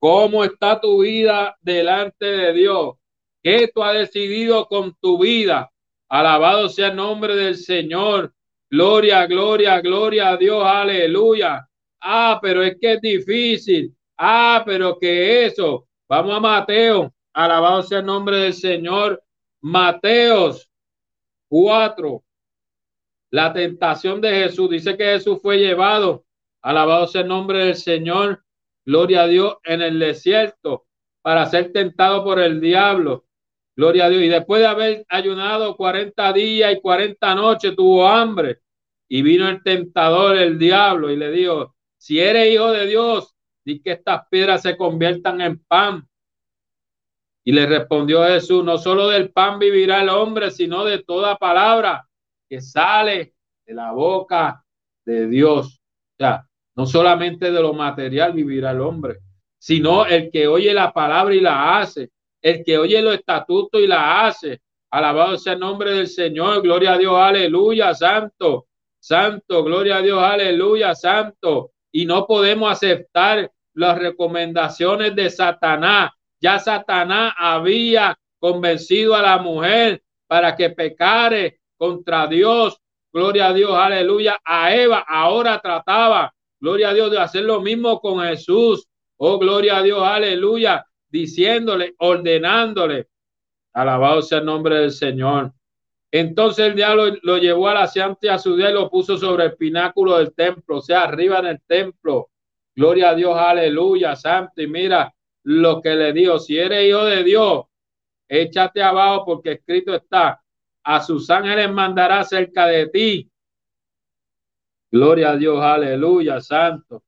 S1: ¿Cómo está tu vida delante de Dios? ¿Qué tú has decidido con tu vida? Alabado sea el nombre del Señor. Gloria, gloria, gloria a Dios. Aleluya. Ah, pero es que es difícil. Ah, pero que eso. Vamos a Mateo. Alabado sea el nombre del Señor. Mateos 4. La tentación de Jesús. Dice que Jesús fue llevado. Alabado sea el nombre del Señor. Gloria a Dios en el desierto para ser tentado por el diablo. Gloria a Dios. Y después de haber ayunado 40 días y 40 noches, tuvo hambre. Y vino el tentador, el diablo, y le dijo, si eres hijo de Dios, di que estas piedras se conviertan en pan. Y le respondió Jesús, no solo del pan vivirá el hombre, sino de toda palabra que sale de la boca de Dios. O sea, No solamente de lo material vivirá el hombre, sino el que oye la palabra y la hace, el que oye los estatutos y la hace. Alabado sea el nombre del Señor, gloria a Dios, aleluya, santo, santo, gloria a Dios, aleluya, santo. Y no podemos aceptar las recomendaciones de Satanás. Ya Satanás había convencido a la mujer para que pecare contra Dios. Gloria a Dios, aleluya. A Eva ahora trataba, gloria a Dios, de hacer lo mismo con Jesús. Oh, gloria a Dios, aleluya. Diciéndole, ordenándole. Alabado sea el nombre del Señor. Entonces el diablo lo llevó a la a su día y lo puso sobre el pináculo del templo, o sea, arriba en el templo. Gloria a Dios, aleluya, santo. Y mira lo que le dio. Si eres hijo de Dios, échate abajo porque escrito está, a sus ángeles mandará cerca de ti. Gloria a Dios, aleluya, santo.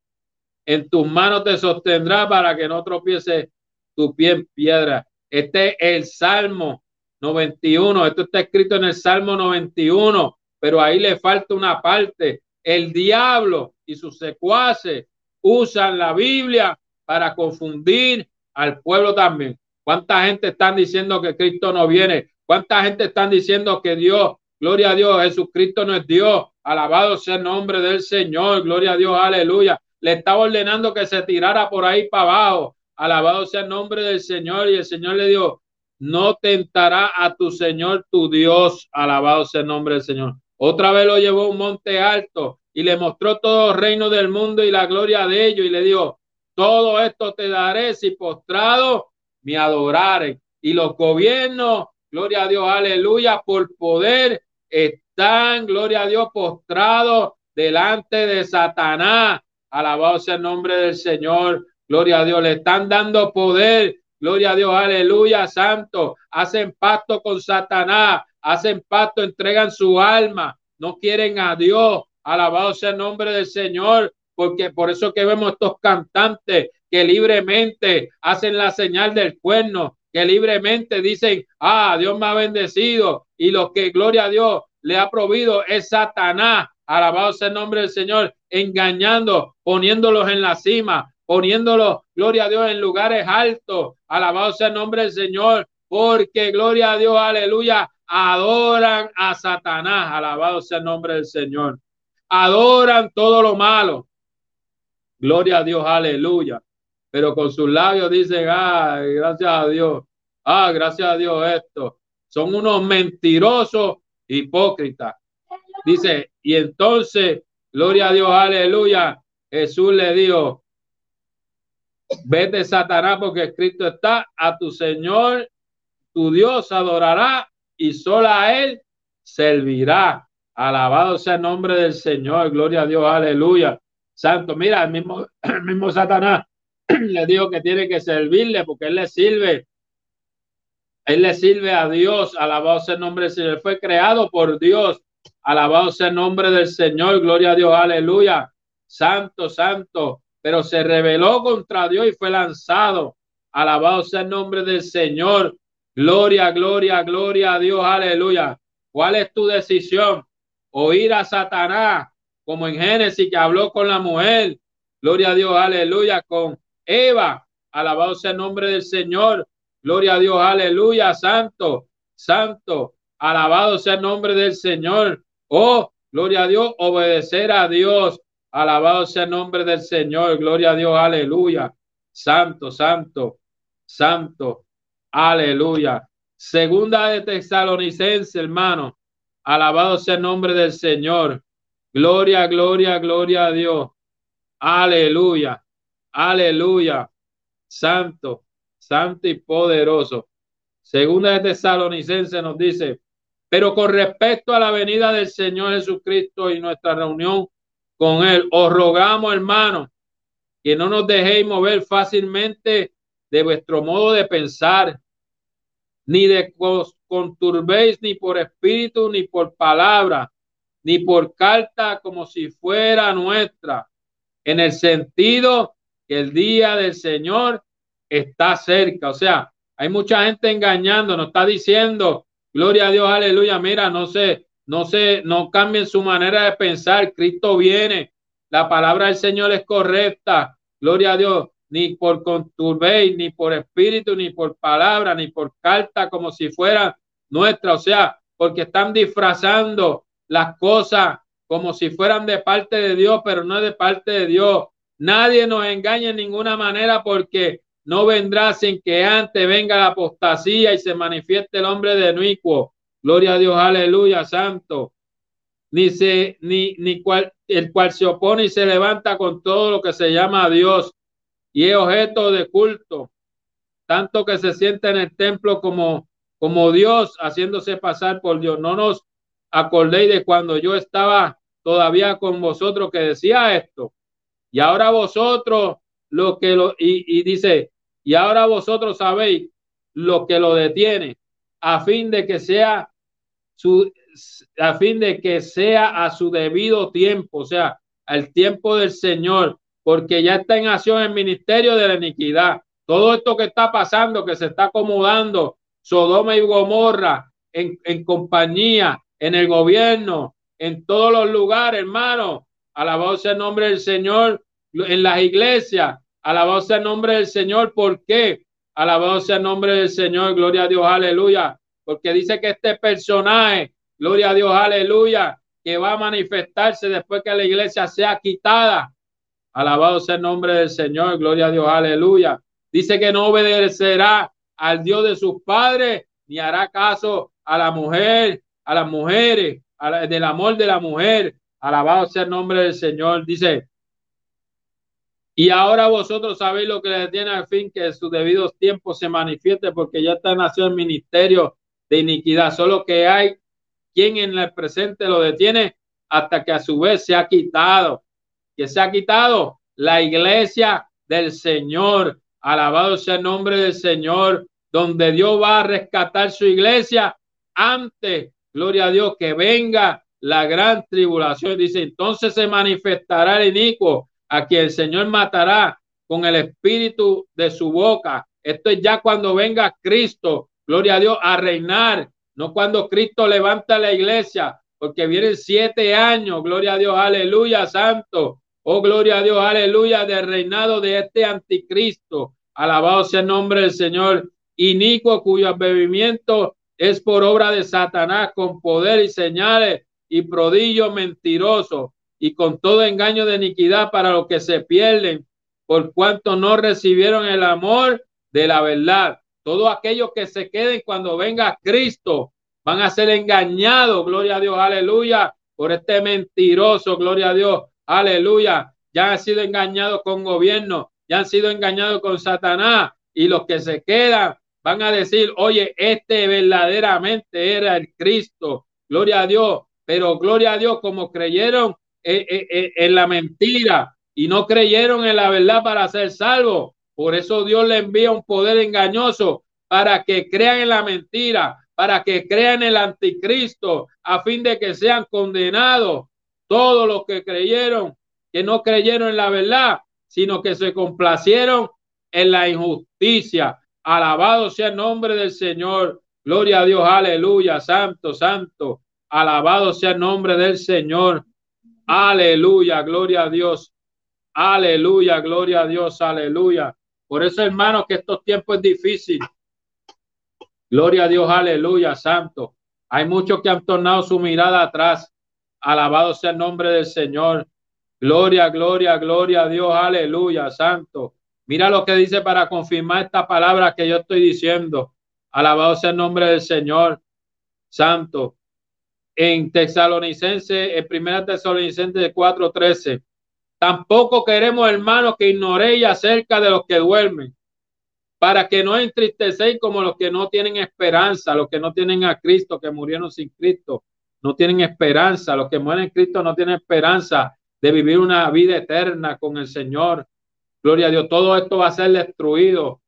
S1: En tus manos te sostendrá para que no tropiece tu pie en piedra. Este es el Salmo 91. Esto está escrito en el Salmo 91, pero ahí le falta una parte. El diablo y sus secuaces usan la Biblia para confundir al pueblo también. ¿Cuánta gente están diciendo que Cristo no viene? ¿Cuánta gente están diciendo que Dios, gloria a Dios, Jesucristo no es Dios? Alabado sea el nombre del Señor, gloria a Dios, aleluya. Le estaba ordenando que se tirara por ahí para abajo. Alabado sea el nombre del Señor. Y el Señor le dijo, no tentará a tu Señor tu Dios. Alabado sea el nombre del Señor. Otra vez lo llevó a un monte alto y le mostró todo el reino del mundo y la gloria de ellos. Y le dijo, todo esto te daré si postrado me adorare. Y los gobiernos, gloria a Dios, aleluya, por poder están, gloria a Dios, postrados delante de Satanás. Alabado sea el nombre del Señor. Gloria a Dios. Le están dando poder. Gloria a Dios. Aleluya, santo. Hacen pacto con Satanás. Hacen pacto, entregan su alma. No quieren a Dios. Alabado sea el nombre del Señor. Porque por eso que vemos estos cantantes que libremente hacen la señal del cuerno, que libremente dicen, ah, Dios me ha bendecido y lo que gloria a Dios le ha provido es Satanás. Alabado sea el nombre del Señor, engañando, poniéndolos en la cima, poniéndolos, gloria a Dios, en lugares altos. Alabado sea el nombre del Señor, porque gloria a Dios, aleluya, adoran a Satanás. Alabado sea el nombre del Señor. Adoran todo lo malo. Gloria a Dios, aleluya pero con sus labios dicen, ah, gracias a Dios, ah, gracias a Dios esto. Son unos mentirosos hipócritas. Dice, y entonces, gloria a Dios, aleluya, Jesús le dijo, vete Satanás porque escrito está, a tu Señor, tu Dios adorará y solo a Él servirá. Alabado sea el nombre del Señor, gloria a Dios, aleluya. Santo, mira, el mismo, el mismo Satanás le dijo que tiene que servirle porque él le sirve. Él le sirve a Dios. Alabado sea el nombre del Señor. Fue creado por Dios. Alabado sea el nombre del Señor. Gloria a Dios. Aleluya. Santo, santo. Pero se rebeló contra Dios y fue lanzado. Alabado sea el nombre del Señor. Gloria, gloria, gloria a Dios. Aleluya. ¿Cuál es tu decisión? Oír a Satanás, como en Génesis que habló con la mujer. Gloria a Dios. Aleluya. Con Eva. Alabado sea el nombre del Señor. Gloria a Dios. Aleluya. Santo, santo. Alabado sea el nombre del Señor. Oh, gloria a Dios. Obedecer a Dios. Alabado sea el nombre del Señor. Gloria a Dios. Aleluya. Santo, santo, santo. Aleluya. Segunda de Tesalonicense, hermano. Alabado sea el nombre del Señor. Gloria, gloria, gloria a Dios. Aleluya. Aleluya. Santo, santo y poderoso. Segunda de Tesalonicense nos dice, pero con respecto a la venida del Señor Jesucristo y nuestra reunión con Él, os rogamos, hermanos, que no nos dejéis mover fácilmente de vuestro modo de pensar, ni de conturbéis ni por espíritu, ni por palabra, ni por carta como si fuera nuestra, en el sentido que el día del Señor está cerca. O sea, hay mucha gente engañando, nos está diciendo, gloria a Dios, aleluya, mira, no sé, no sé, no cambien su manera de pensar, Cristo viene, La palabra del Señor es correcta. Gloria a Dios. Ni por conturbéis, ni por espíritu, ni por palabra, ni por carta, como si fuera nuestra. O sea, porque están disfrazando las cosas como si fueran de parte de Dios, pero no de parte de Dios. Nadie nos engaña en ninguna manera porque no vendrá sin que antes venga la apostasía y se manifieste el hombre de nuicuo. Gloria a Dios, aleluya, santo ni se ni ni cual el cual se opone y se levanta con todo lo que se llama Dios y es objeto de culto, tanto que se siente en el templo como como Dios haciéndose pasar por Dios. No nos acordéis de cuando yo estaba todavía con vosotros que decía esto. Y ahora vosotros lo que lo y dice, y ahora vosotros sabéis lo que lo detiene a fin de que sea su a fin de que sea a su debido tiempo, o sea, al tiempo del Señor, porque ya está en acción el ministerio de la iniquidad. Todo esto que está pasando, que se está acomodando, Sodoma y Gomorra, en, compañía, en el gobierno, en todos los lugares, hermano. Alabado sea el nombre del Señor en las iglesias. Alabado sea el nombre del Señor. ¿Por qué? Alabado sea el nombre del Señor. Gloria a Dios. Aleluya. Porque dice que este personaje Gloria a Dios, aleluya, que va a manifestarse después que la iglesia sea quitada. Alabado sea el nombre del Señor, gloria a Dios, aleluya. Dice que no obedecerá al Dios de sus padres, ni hará caso a la mujer, a las mujeres, del amor de la mujer. Alabado sea el nombre del Señor. Dice, y ahora vosotros sabéis lo que le tiene al fin que en sus debidos tiempos se manifieste, porque ya está nacido el ministerio de iniquidad. Solo que hay quien en el presente lo detiene hasta que a su vez se ha quitado, que se ha quitado la iglesia del Señor. Alabado sea el nombre del Señor, donde Dios va a rescatar su iglesia antes, gloria a Dios, que venga la gran tribulación. Dice, entonces se manifestará el inicuo, a quien el Señor matará con el espíritu de su boca. Esto es ya cuando venga Cristo, gloria a Dios, a reinar no cuando Cristo levanta la iglesia, porque vienen siete años, gloria a Dios, aleluya, santo, oh gloria a Dios, aleluya, del reinado de este anticristo. Alabado sea el nombre del Señor, inicuo cuyo bebimiento es por obra de Satanás con poder y señales y prodigio mentiroso y con todo engaño de iniquidad para los que se pierden, por cuanto no recibieron el amor de la verdad todos aquellos que se queden cuando venga Cristo van a ser engañados, gloria a Dios, aleluya, por este mentiroso, gloria a Dios, aleluya. Ya han sido engañados con gobierno, ya han sido engañados con Satanás y los que se quedan van a decir, oye, este verdaderamente era el Cristo, gloria a Dios, pero gloria a Dios como creyeron en, la mentira y no creyeron en la verdad para ser salvos por eso Dios le envía un poder engañoso para que crean en la mentira, para que crean en el anticristo, a fin de que sean condenados todos los que creyeron, que no creyeron en la verdad, sino que se complacieron en la injusticia. Alabado sea el nombre del Señor. Gloria a Dios, aleluya, santo, santo. Alabado sea el nombre del Señor. Aleluya, gloria a Dios. Aleluya, gloria a Dios, aleluya. Por eso, hermanos, que estos tiempos es difícil. Gloria a Dios, aleluya, santo. Hay muchos que han tornado su mirada atrás. Alabado sea el nombre del Señor. Gloria, gloria, gloria a Dios, aleluya, santo. Mira lo que dice para confirmar esta palabra que yo estoy diciendo. Alabado sea el nombre del Señor, santo. En Tesalonicense, en primera Tesalonicense 4:13, Tampoco queremos, hermanos, que ignoréis acerca de los que duermen, para que no entristecéis como los que no tienen esperanza, los que no tienen a Cristo, que murieron sin Cristo, no tienen esperanza, los que mueren en Cristo no tienen esperanza de vivir una vida eterna con el Señor. Gloria a Dios, todo esto va a ser destruido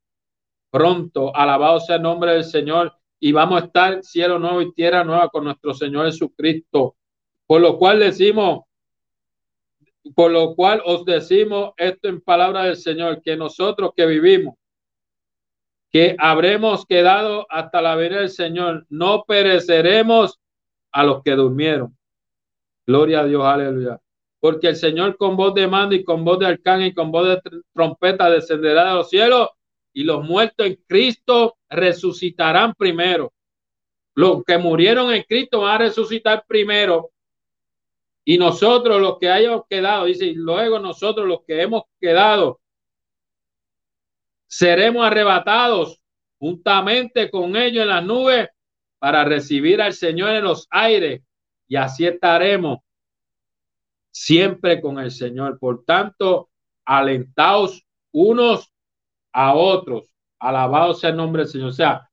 S1: pronto. Alabado sea el nombre del Señor y vamos a estar cielo nuevo y tierra nueva con nuestro Señor Jesucristo. Por lo cual decimos, por lo cual os decimos esto en palabra del Señor, que nosotros que vivimos, que habremos quedado hasta la venida del Señor, no pereceremos a los que durmieron. Gloria a Dios, aleluya. porque el Señor con voz de mando y con voz de arcángel y con voz de trompeta descenderá de los cielos y los muertos en Cristo resucitarán primero. Los que murieron en Cristo van a resucitar primero. Y nosotros los que hayamos quedado, dice, luego nosotros los que hemos quedado, seremos arrebatados juntamente con ellos en las nubes para recibir al Señor en los aires y así estaremos siempre con el Señor. Por tanto, alentaos unos a otros. Alabado sea el nombre del Señor. O sea,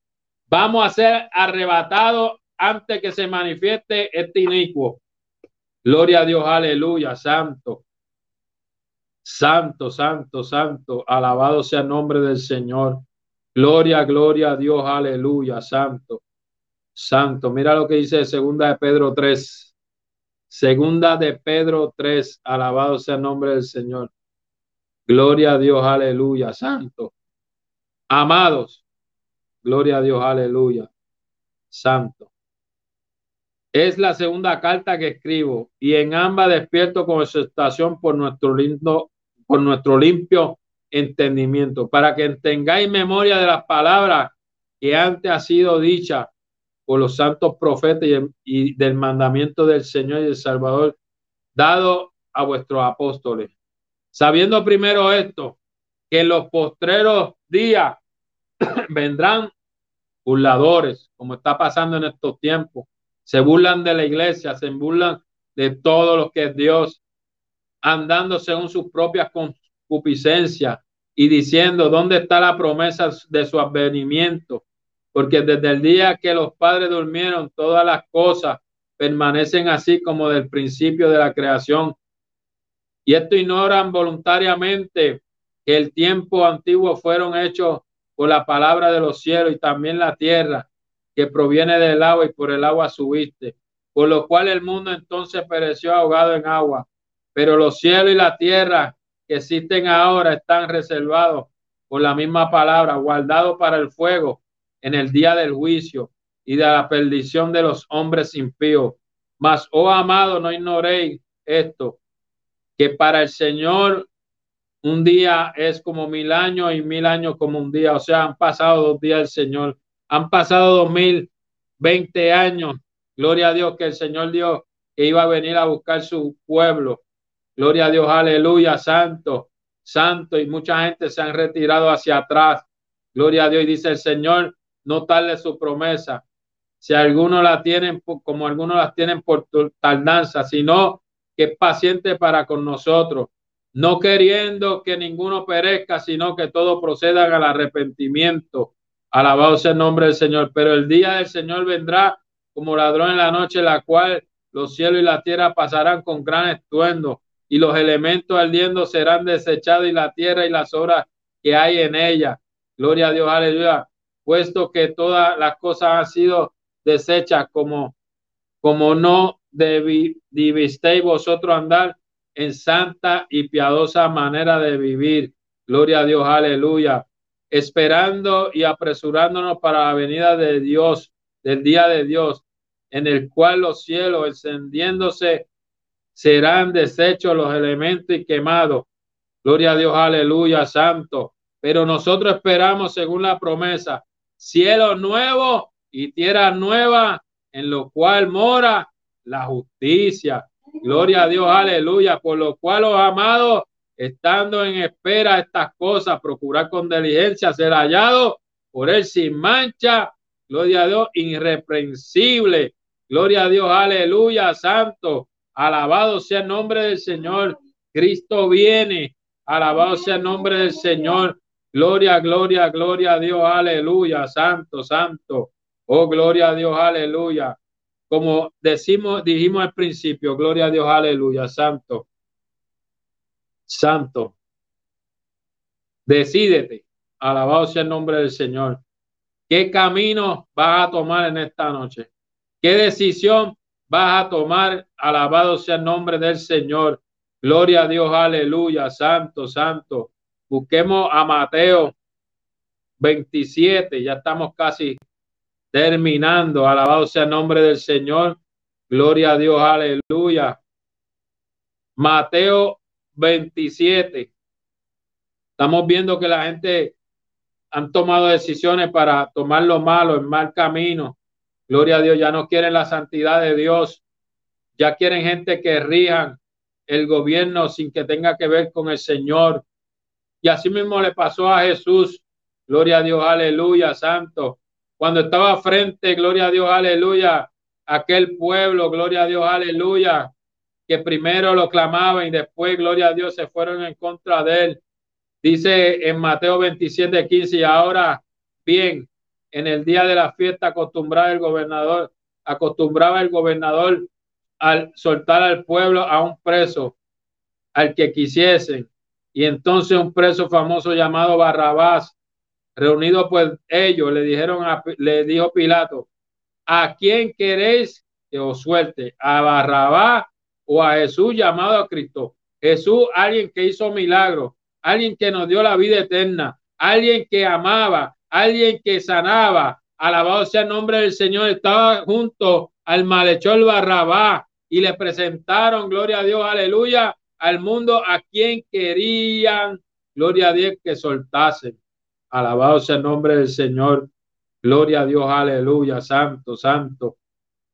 S1: vamos a ser arrebatados antes que se manifieste este inicuo. Gloria a Dios, aleluya, santo. Santo, santo, santo. Alabado sea el nombre del Señor. Gloria, gloria a Dios, aleluya, santo. Santo. Mira lo que dice segunda de Pedro 3. Segunda de Pedro 3. Alabado sea el nombre del Señor. Gloria a Dios, aleluya, santo. Amados, gloria a Dios, aleluya, santo. Es la segunda carta que escribo y en ambas despierto con exhortación por nuestro lindo, por nuestro limpio entendimiento, para que tengáis memoria de las palabras que antes ha sido dicha por los santos profetas y, del mandamiento del Señor y del Salvador dado a vuestros apóstoles. Sabiendo primero esto, que los postreros días vendrán burladores, como está pasando en estos tiempos. Se burlan de la iglesia, se burlan de todo lo que es Dios, andando según sus propias concupiscencias y diciendo, ¿dónde está la promesa de su advenimiento? Porque desde el día que los padres durmieron, todas las cosas permanecen así como del principio de la creación. Y esto ignoran voluntariamente que el tiempo antiguo fueron hechos por la palabra de los cielos y también la tierra que proviene del agua y por el agua subiste, por lo cual el mundo entonces pereció ahogado en agua, pero los cielos y la tierra que existen ahora están reservados por la misma palabra, guardados para el fuego en el día del juicio y de la perdición de los hombres impíos. Mas, oh amado, no ignoréis esto, que para el Señor un día es como mil años y mil años como un día. O sea, han pasado dos días del Señor. Han pasado dos mil veinte años. Gloria a Dios que el Señor Dios que iba a venir a buscar su pueblo. Gloria a Dios, aleluya, santo, santo. Y mucha gente se han retirado hacia atrás. Gloria a Dios. Y dice el Señor, no tarde su promesa. Si algunos la tienen, como algunos las tienen por tardanza, sino que es paciente para con nosotros no queriendo que ninguno perezca, sino que todos procedan al arrepentimiento. Alabado sea el nombre del Señor. Pero el día del Señor vendrá como ladrón en la noche, la cual los cielos y la tierra pasarán con gran estruendo, y los elementos ardiendo serán desechados, y la tierra y las obras que hay en ella. Gloria a Dios, aleluya. Puesto que todas las cosas han sido desechas, como, como no debisteis vosotros andar en santa y piadosa manera de vivir. Gloria a Dios, aleluya. Esperando y apresurándonos para la venida de Dios, del día de Dios, en el cual los cielos encendiéndose serán deshechos los elementos y quemados. Gloria a Dios, aleluya, santo. Pero nosotros esperamos, según la promesa, cielos nuevos y tierra nueva, en lo cual mora la justicia. Gloria a Dios, aleluya. Por lo cual, los amados, estando en espera de estas cosas, procurar con diligencia ser hallado por él sin mancha. Gloria a Dios, irreprensible. Gloria a Dios, aleluya, santo. Alabado sea el nombre del Señor. Cristo viene. Alabado sea el nombre del Señor. Gloria, gloria, gloria a Dios, aleluya, santo, santo. Oh, gloria a Dios, aleluya como decimos, dijimos al principio, gloria a Dios, aleluya, santo, santo. Decídete, alabado sea el nombre del Señor. ¿Qué camino vas a tomar en esta noche? ¿Qué decisión vas a tomar? Alabado sea el nombre del Señor. Gloria a Dios, aleluya, santo, santo. Busquemos a Mateo 27, ya estamos casi terminando. Alabado sea el nombre del Señor. Gloria a Dios, aleluya. Mateo 27. Estamos viendo que la gente han tomado decisiones para tomar lo malo, el mal camino. Gloria a Dios, ya no quieren la santidad de Dios. Ya quieren gente que rijan el gobierno sin que tenga que ver con el Señor. Y así mismo le pasó a Jesús. Gloria a Dios, aleluya, santo. Cuando estaba frente, gloria a Dios, aleluya, aquel pueblo, gloria a Dios, aleluya, que primero lo clamaba y después, gloria a Dios, se fueron en contra de él. Dice en Mateo 27, 15, y ahora bien, en el día de la fiesta acostumbraba el gobernador, acostumbraba el gobernador al soltar al pueblo a un preso, al que quisiesen. Y entonces un preso famoso llamado Barrabás, reunido pues ellos, le dijeron, a, le dijo Pilato, ¿a quién queréis que os suelte? ¿A Barrabás o a Jesús llamado a Cristo? Jesús, alguien que hizo milagros, alguien que nos dio la vida eterna, alguien que amaba, alguien que sanaba. Alabado sea el nombre del Señor. Estaba junto al malhechor Barrabá y le presentaron, gloria a Dios, aleluya, al mundo a quien querían, gloria a Dios, que soltasen. Alabado sea el nombre del Señor. Gloria a Dios, aleluya, santo, santo.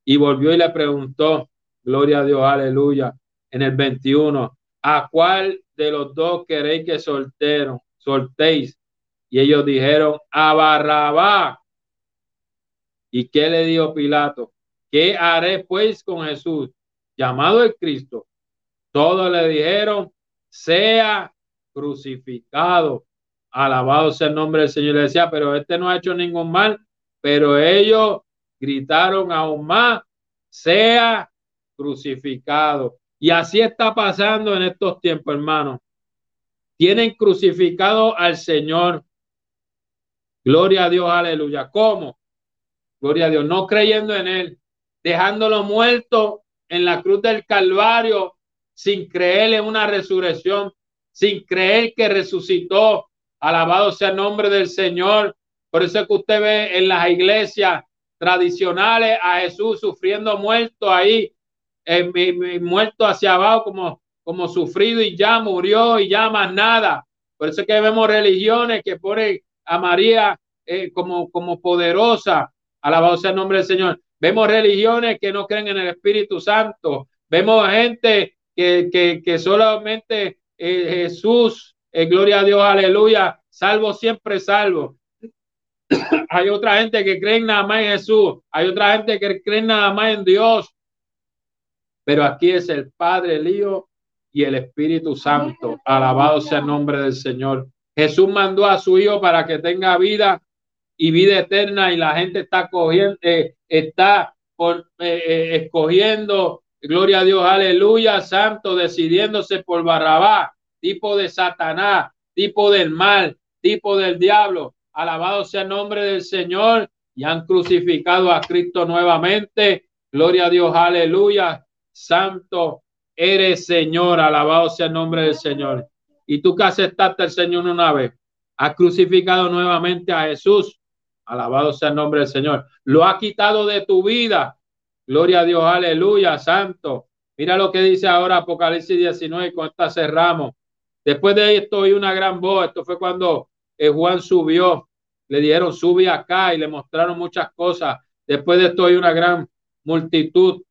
S1: Y volvió y le preguntó, gloria a Dios, aleluya, en el 21, ¿a cuál de los dos queréis que solteron, soltéis? Y ellos dijeron, a Barrabá. ¿Y qué le dijo Pilato? ¿Qué haré pues con Jesús, llamado el Cristo? Todos le dijeron, sea crucificado. Alabado sea el nombre del Señor. Decía, pero este no ha hecho ningún mal. Pero ellos gritaron aún más, sea crucificado. Y así está pasando en estos tiempos, hermanos. Tienen crucificado al Señor. Gloria a Dios, aleluya. ¿Cómo? Gloria a Dios, no creyendo en Él, dejándolo muerto en la cruz del Calvario, sin creer en una resurrección, sin creer que resucitó. Alabado sea el nombre del Señor. Por eso es que usted ve en las iglesias tradicionales a Jesús sufriendo muerto ahí, muerto hacia abajo como, como sufrido y ya murió y ya más nada. Por eso es que vemos religiones que ponen a María eh, como, como poderosa. Alabado sea el nombre del Señor. Vemos religiones que no creen en el Espíritu Santo. Vemos gente que, que, solamente eh, Jesús, eh, gloria a Dios, aleluya, salvo siempre salvo. Hay otra gente que cree nada más en Jesús. Hay otra gente que cree nada más en Dios. Pero aquí es el Padre, el Hijo y el Espíritu Santo. Alabado sea el nombre del Señor. Jesús mandó a su Hijo para que tenga vida y vida eterna y la gente está cogiendo, eh, está eh, escogiendo, gloria a Dios, aleluya, santo, decidiéndose por Barrabá, tipo de Satanás, tipo del mal, tipo del diablo. Alabado sea el nombre del Señor y han crucificado a Cristo nuevamente. Gloria a Dios, aleluya, santo eres Señor, alabado sea el nombre del Señor y tú que aceptaste al Señor una vez, has crucificado nuevamente a Jesús. Alabado sea el nombre del Señor. Lo ha quitado de tu vida. Gloria a Dios, aleluya, santo. Mira lo que dice ahora Apocalipsis 19, con esta cerramos. Después de esto oí una gran voz. Esto fue cuando eh, Juan subió. Le dijeron, sube acá y le mostraron muchas cosas. Después de esto oí una gran multitud,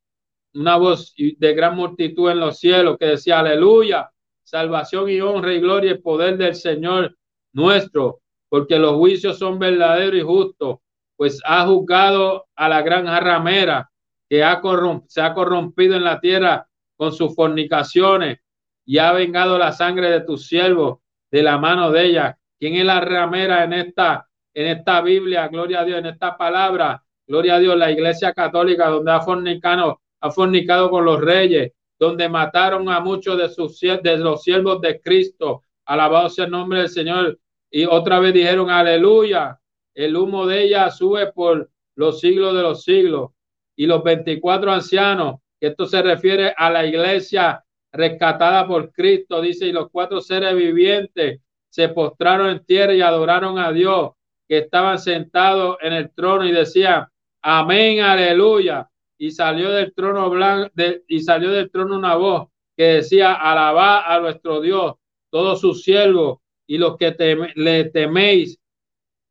S1: una voz de gran multitud en los cielos que decía, aleluya salvación y honra y gloria y poder del Señor nuestro, porque los juicios son verdaderos y justos, pues ha juzgado a la gran ramera que ha se ha corrompido en la tierra con sus fornicaciones y ha vengado la sangre de tus siervos de la mano de ella. ¿Quién es la ramera en esta, en esta Biblia? Gloria a Dios, en esta palabra. Gloria a Dios, la iglesia católica donde ha fornicado, con los reyes, donde mataron a muchos de, sus, de los siervos de Cristo. Alabado sea el nombre del Señor. Y otra vez dijeron, aleluya, el humo de ella sube por los siglos de los siglos. Y los 24 ancianos, esto se refiere a la iglesia rescatada por Cristo, dice, y los cuatro seres vivientes se postraron en tierra y adoraron a Dios, que estaban sentados en el trono y decían, amén, aleluya y salió del trono blanco y salió del trono una voz que decía, alabad a nuestro Dios, todos sus siervos y los que le teméis,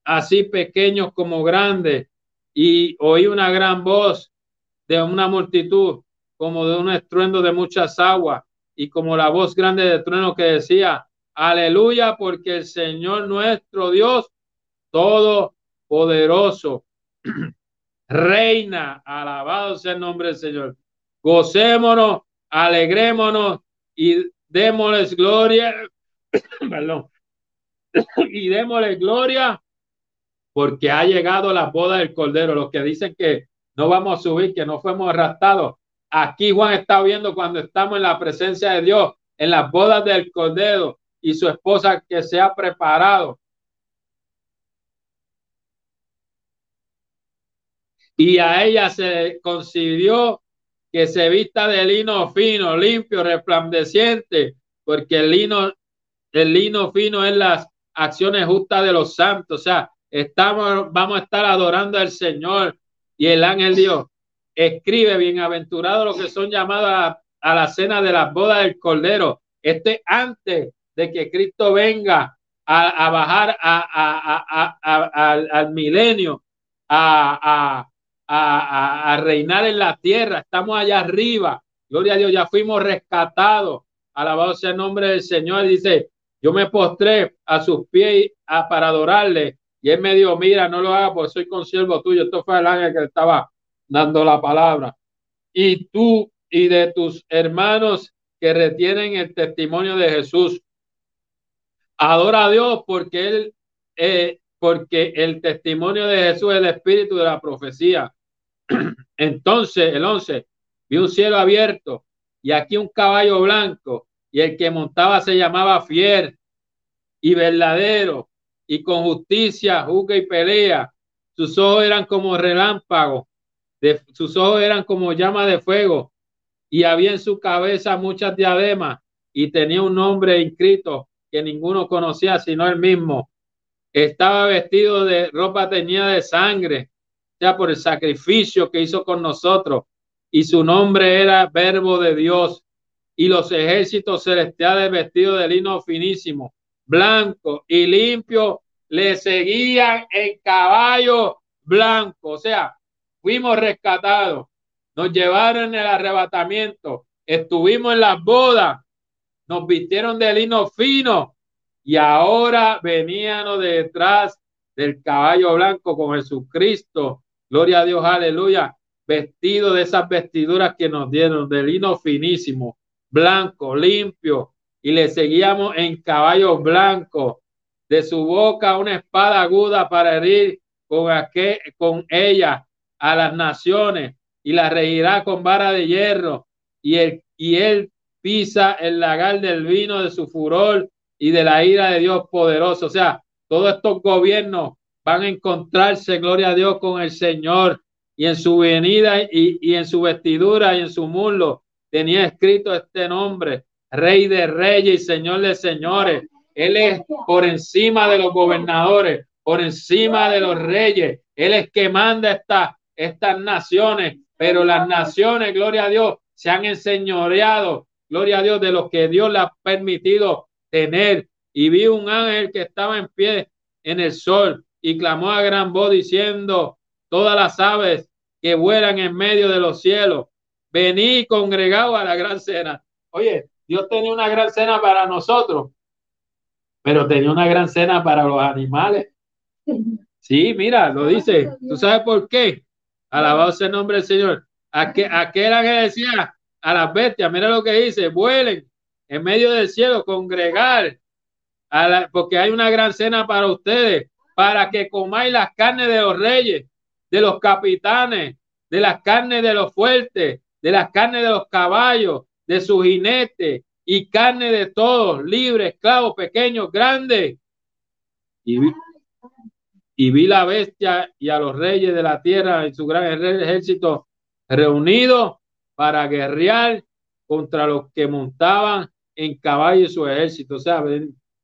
S1: así pequeños como grandes. Y oí una gran voz de una multitud, como de un estruendo de muchas aguas, y como la voz grande de trueno que decía, aleluya, porque el Señor nuestro Dios, todopoderoso, reina, alabado sea el nombre del Señor. Gocémonos, alegrémonos y démosles gloria, perdón, y démosle gloria porque ha llegado la boda del Cordero. Los que dicen que no vamos a subir, que no fuimos arrastrados. Aquí Juan está viendo cuando estamos en la presencia de Dios, en las bodas del Cordero y su esposa que se ha preparado. Y a ella se concibió que se vista de lino fino, limpio, resplandeciente, porque el lino, el lino fino es las acciones justas de los santos. O sea, estamos, vamos a estar adorando al Señor y el ángel Dios escribe bienaventurado los que son llamados a, la cena de las bodas del Cordero. Este antes de que Cristo venga a, bajar al milenio, a, reinar en la tierra. Estamos allá arriba. Gloria a Dios, ya fuimos rescatados. Alabado sea el nombre del Señor. Dice, yo me postré a sus pies para adorarle. Y él me dijo, mira, no lo hagas porque soy consiervo tuyo. Esto fue el ángel que estaba dando la palabra. Y tú y de tus hermanos que retienen el testimonio de Jesús. Adora a Dios porque él, eh, porque el testimonio de Jesús es el espíritu de la profecía. Entonces, el 11, vi un cielo abierto y aquí un caballo blanco y el que montaba se llamaba fiel y verdadero y con justicia juzga y pelea. Sus ojos eran como relámpagos, de, sus ojos eran como llama de fuego y había en su cabeza muchas diademas y tenía un nombre inscrito que ninguno conocía sino él mismo. Estaba vestido de ropa teñida de sangre sea por el sacrificio que hizo con nosotros. Y su nombre era Verbo de Dios. Y los ejércitos celestiales vestidos de lino finísimo, blanco y limpio, le seguían en caballo blanco. O sea, fuimos rescatados. Nos llevaron en el arrebatamiento. Estuvimos en las bodas. Nos vistieron de lino fino. Y ahora venían detrás del caballo blanco con Jesucristo Gloria a Dios, aleluya. Vestido de esas vestiduras que nos dieron de lino finísimo, blanco, limpio, y le seguíamos en caballos blancos. De su boca una espada aguda para herir con, aquel, con ella a las naciones y la regirá con vara de hierro. Y él, y él pisa el lagar del vino de su furor y de la ira de Dios poderoso. O sea, todos estos gobiernos van a encontrarse, gloria a Dios, con el Señor. Y en su venida y, en su vestidura y en su muslo tenía escrito este nombre, Rey de Reyes y Señor de Señores. Él es por encima de los gobernadores, por encima de los reyes. Él es que manda esta, estas naciones, pero las naciones, gloria a Dios, se han enseñoreado, gloria a Dios, de lo que Dios le ha permitido tener. Y vi un ángel que estaba en pie en el sol y clamó a gran voz diciendo, todas las aves que vuelan en medio de los cielos, vení congregado a la gran cena. Oye, Dios tenía una gran cena para nosotros, pero tenía una gran cena para los animales. Sí, mira, lo dice. ¿Tú sabes por qué? Alabado sea el nombre del Señor. Aquel, aquel que decía a las bestias, mira lo que dice, vuelen en medio del cielo, congregar, a porque hay una gran cena para ustedes para que comáis las carnes de los reyes, de los capitanes, de las carnes de los fuertes, de las carnes de los caballos, de sus jinetes y carne de todos, libres, esclavos, pequeños, grandes. Y y vi la bestia y a los reyes de la tierra y su gran ejército reunidos para guerrear contra los que montaban en caballo su ejército. O sea,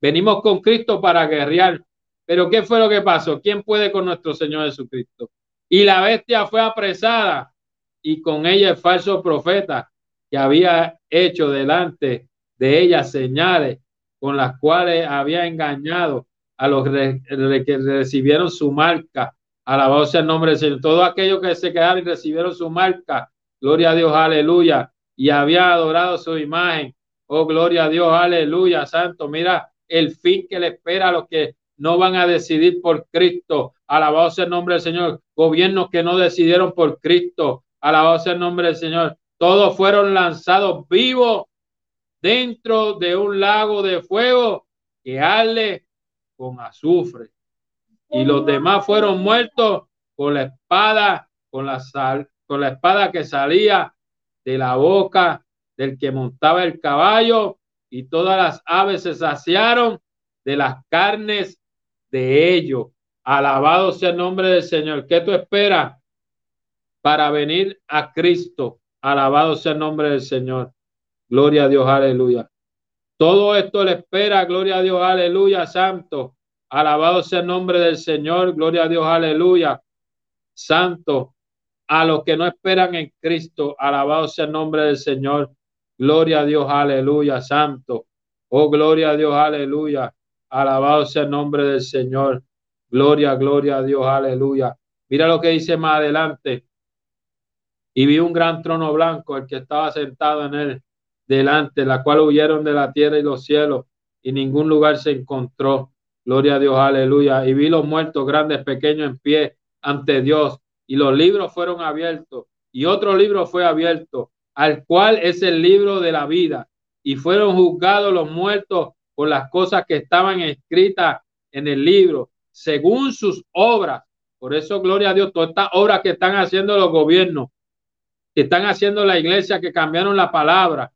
S1: venimos con Cristo para guerrear pero ¿qué fue lo que pasó? ¿Quién puede con nuestro Señor Jesucristo? Y la bestia fue apresada y con ella el falso profeta que había hecho delante de ella señales con las cuales había engañado a los que recibieron su marca. Alabado el nombre del Señor. Todos aquellos que se quedaron y recibieron su marca. Gloria a Dios, aleluya. Y había adorado su imagen. Oh, gloria a Dios, aleluya, santo. Mira el fin que le espera a los que no van a decidir por Cristo. Alabado sea el nombre del Señor. Gobiernos que no decidieron por Cristo. Alabado sea el nombre del Señor. Todos fueron lanzados vivos dentro de un lago de fuego que arde con azufre. Y los demás fueron muertos con la espada, con la sal, con la espada que salía de la boca del que montaba el caballo, y todas las aves se saciaron de las carnes de ellos. Alabado sea el nombre del Señor. ¿Qué tú esperas para venir a Cristo? Alabado sea el nombre del Señor. Gloria a Dios, aleluya. Todo esto le espera, gloria a Dios, aleluya, santo. Alabado sea el nombre del Señor, gloria a Dios, aleluya. Santo, a los que no esperan en Cristo, alabado sea el nombre del Señor. Gloria a Dios, aleluya, santo. Oh, gloria a Dios, aleluya. Alabado sea el nombre del Señor. Gloria, gloria a Dios, aleluya. Mira lo que dice más adelante. Y vi un gran trono blanco, el que estaba sentado en él delante, la cual huyeron de la tierra y los cielos, y ningún lugar se encontró. Gloria a Dios, aleluya. Y vi los muertos, grandes, pequeños, en pie ante Dios, y los libros fueron abiertos, y otro libro fue abierto, al cual es el libro de la vida, y fueron juzgados los muertos por las cosas que estaban escritas en el libro, según sus obras. Por eso, gloria a Dios, todas estas obras que están haciendo los gobiernos, que están haciendo la iglesia, que cambiaron la palabra,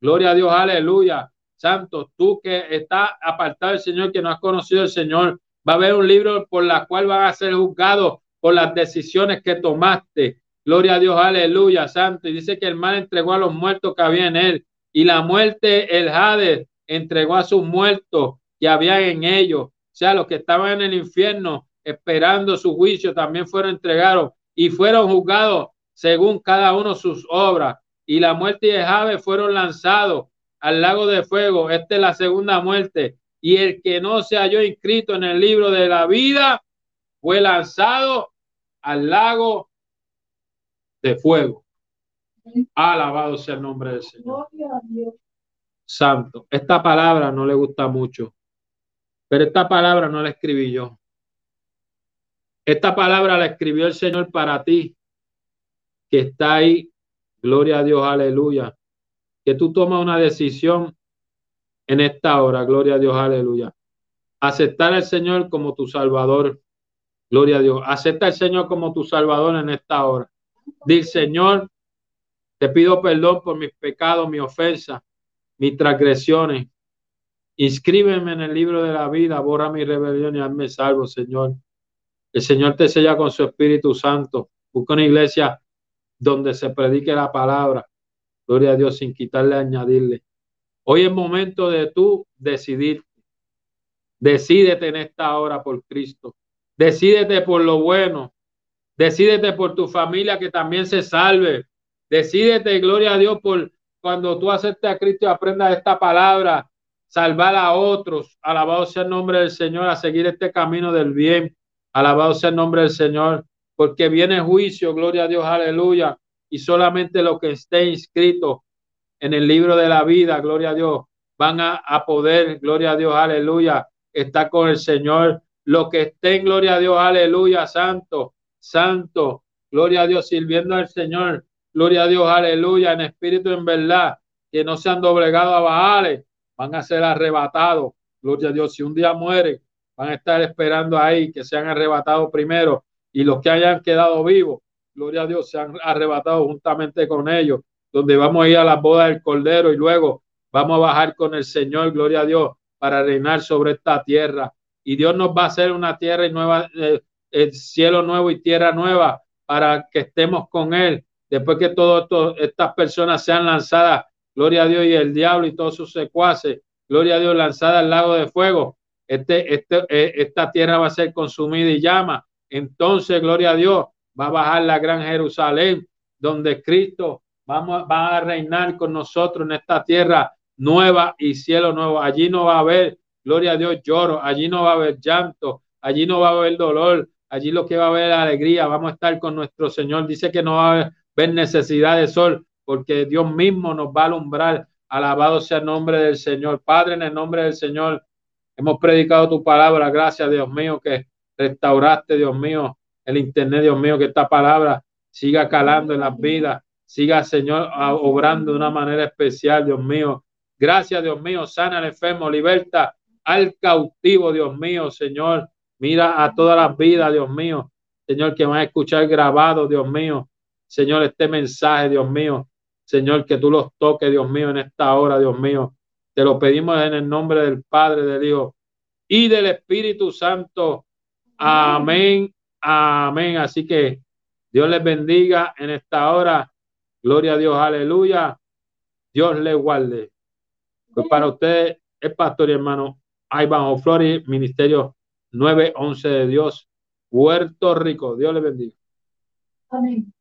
S1: Gloria a Dios, aleluya. Santo, tú que estás apartado del Señor, que no has conocido al Señor, va a haber un libro por la cual van a ser juzgados por las decisiones que tomaste. Gloria a Dios, aleluya, santo. Y dice que el mal entregó a los muertos que había en él. Y la muerte, el Hades, entregó a sus muertos que había en ellos. O sea, los que estaban en el infierno esperando su juicio también fueron entregados y fueron juzgados según cada uno sus obras y la muerte el Jave fueron lanzados al lago de fuego. Esta es la segunda muerte. Y el que no se halló inscrito en el libro de la vida fue lanzado al lago de fuego. Alabado sea el nombre del Señor. Santo. Esta palabra no le gusta mucho, pero esta palabra no la escribí yo. Esta palabra la escribió el Señor para ti, que está ahí Gloria a Dios, aleluya. Que tú tomas una decisión en esta hora, gloria a Dios, aleluya. Aceptar al Señor como tu Salvador. Gloria a Dios. Acepta al Señor como tu Salvador en esta hora. Dice, Señor, te pido perdón por mis pecados, mi ofensa, mis transgresiones. Inscríbeme en el libro de la vida, borra mi rebelión y hazme salvo, Señor. El Señor te sella con su Espíritu Santo. Busca una iglesia donde se predique la palabra. Gloria a Dios sin quitarle, añadirle. Hoy es momento de tú decidir. Decídete en esta hora por Cristo. Decídete por lo bueno. Decídete por tu familia que también se salve. Decídete, gloria a Dios, por cuando tú aceptes a Cristo y aprendas esta palabra, salvar a otros. Alabado sea el nombre del Señor, a seguir este camino del bien. Alabado sea el nombre del Señor porque viene juicio, gloria a Dios, aleluya, y solamente los que esté inscrito en el libro de la vida, gloria a Dios, van a, poder, gloria a Dios, aleluya, estar con el Señor. Los que estén, gloria a Dios, aleluya, santo, santo, gloria a Dios, sirviendo al Señor, gloria a Dios, aleluya, en espíritu, en verdad, que no se han doblegado a Baales, van a ser arrebatados, gloria a Dios, si un día mueren, van a estar esperando ahí que sean arrebatados primero y los que hayan quedado vivos, gloria a Dios, se han arrebatado juntamente con ellos, donde vamos a ir a la boda del Cordero y luego vamos a bajar con el Señor, gloria a Dios, para reinar sobre esta tierra. Y Dios nos va a hacer una tierra y nueva, eh, el cielo nuevo y tierra nueva para que estemos con Él. Después que todas estas personas sean lanzadas, gloria a Dios, y el diablo y todos sus secuaces, gloria a Dios, lanzada al lago de fuego, este, este, eh, esta tierra va a ser consumida y llama entonces, gloria a Dios, va a bajar la gran Jerusalén, donde Cristo vamos, va a reinar con nosotros en esta tierra nueva y cielo nuevo. Allí no va a haber, gloria a Dios, lloro, allí no va a haber llanto, allí no va a haber dolor, allí lo que va a haber alegría, vamos a estar con nuestro Señor. Dice que no va a haber necesidad de sol, porque Dios mismo nos va a alumbrar. Alabado sea el nombre del Señor. Padre, en el nombre del Señor, hemos predicado tu palabra. Gracias, Dios mío, que restauraste, Dios mío, el internet, Dios mío, que esta palabra siga calando en las vidas, siga, Señor, obrando de una manera especial, Dios mío. Gracias, Dios mío, sana al enfermo, liberta al cautivo, Dios mío, Señor. Mira a todas las vidas, Dios mío, Señor, que van a escuchar grabado, Dios mío. Señor, este mensaje, Dios mío. Señor, que tú los toques, Dios mío, en esta hora, Dios mío. Te lo pedimos en el nombre del Padre, del Hijo y del Espíritu Santo. Amén, amén. Así que Dios les bendiga en esta hora. Gloria a Dios, aleluya. Dios les guarde. Pues para ustedes, el pastor y hermano Iván Flores, Ministerio 911 de Dios, Puerto Rico. Dios les bendiga. Amén.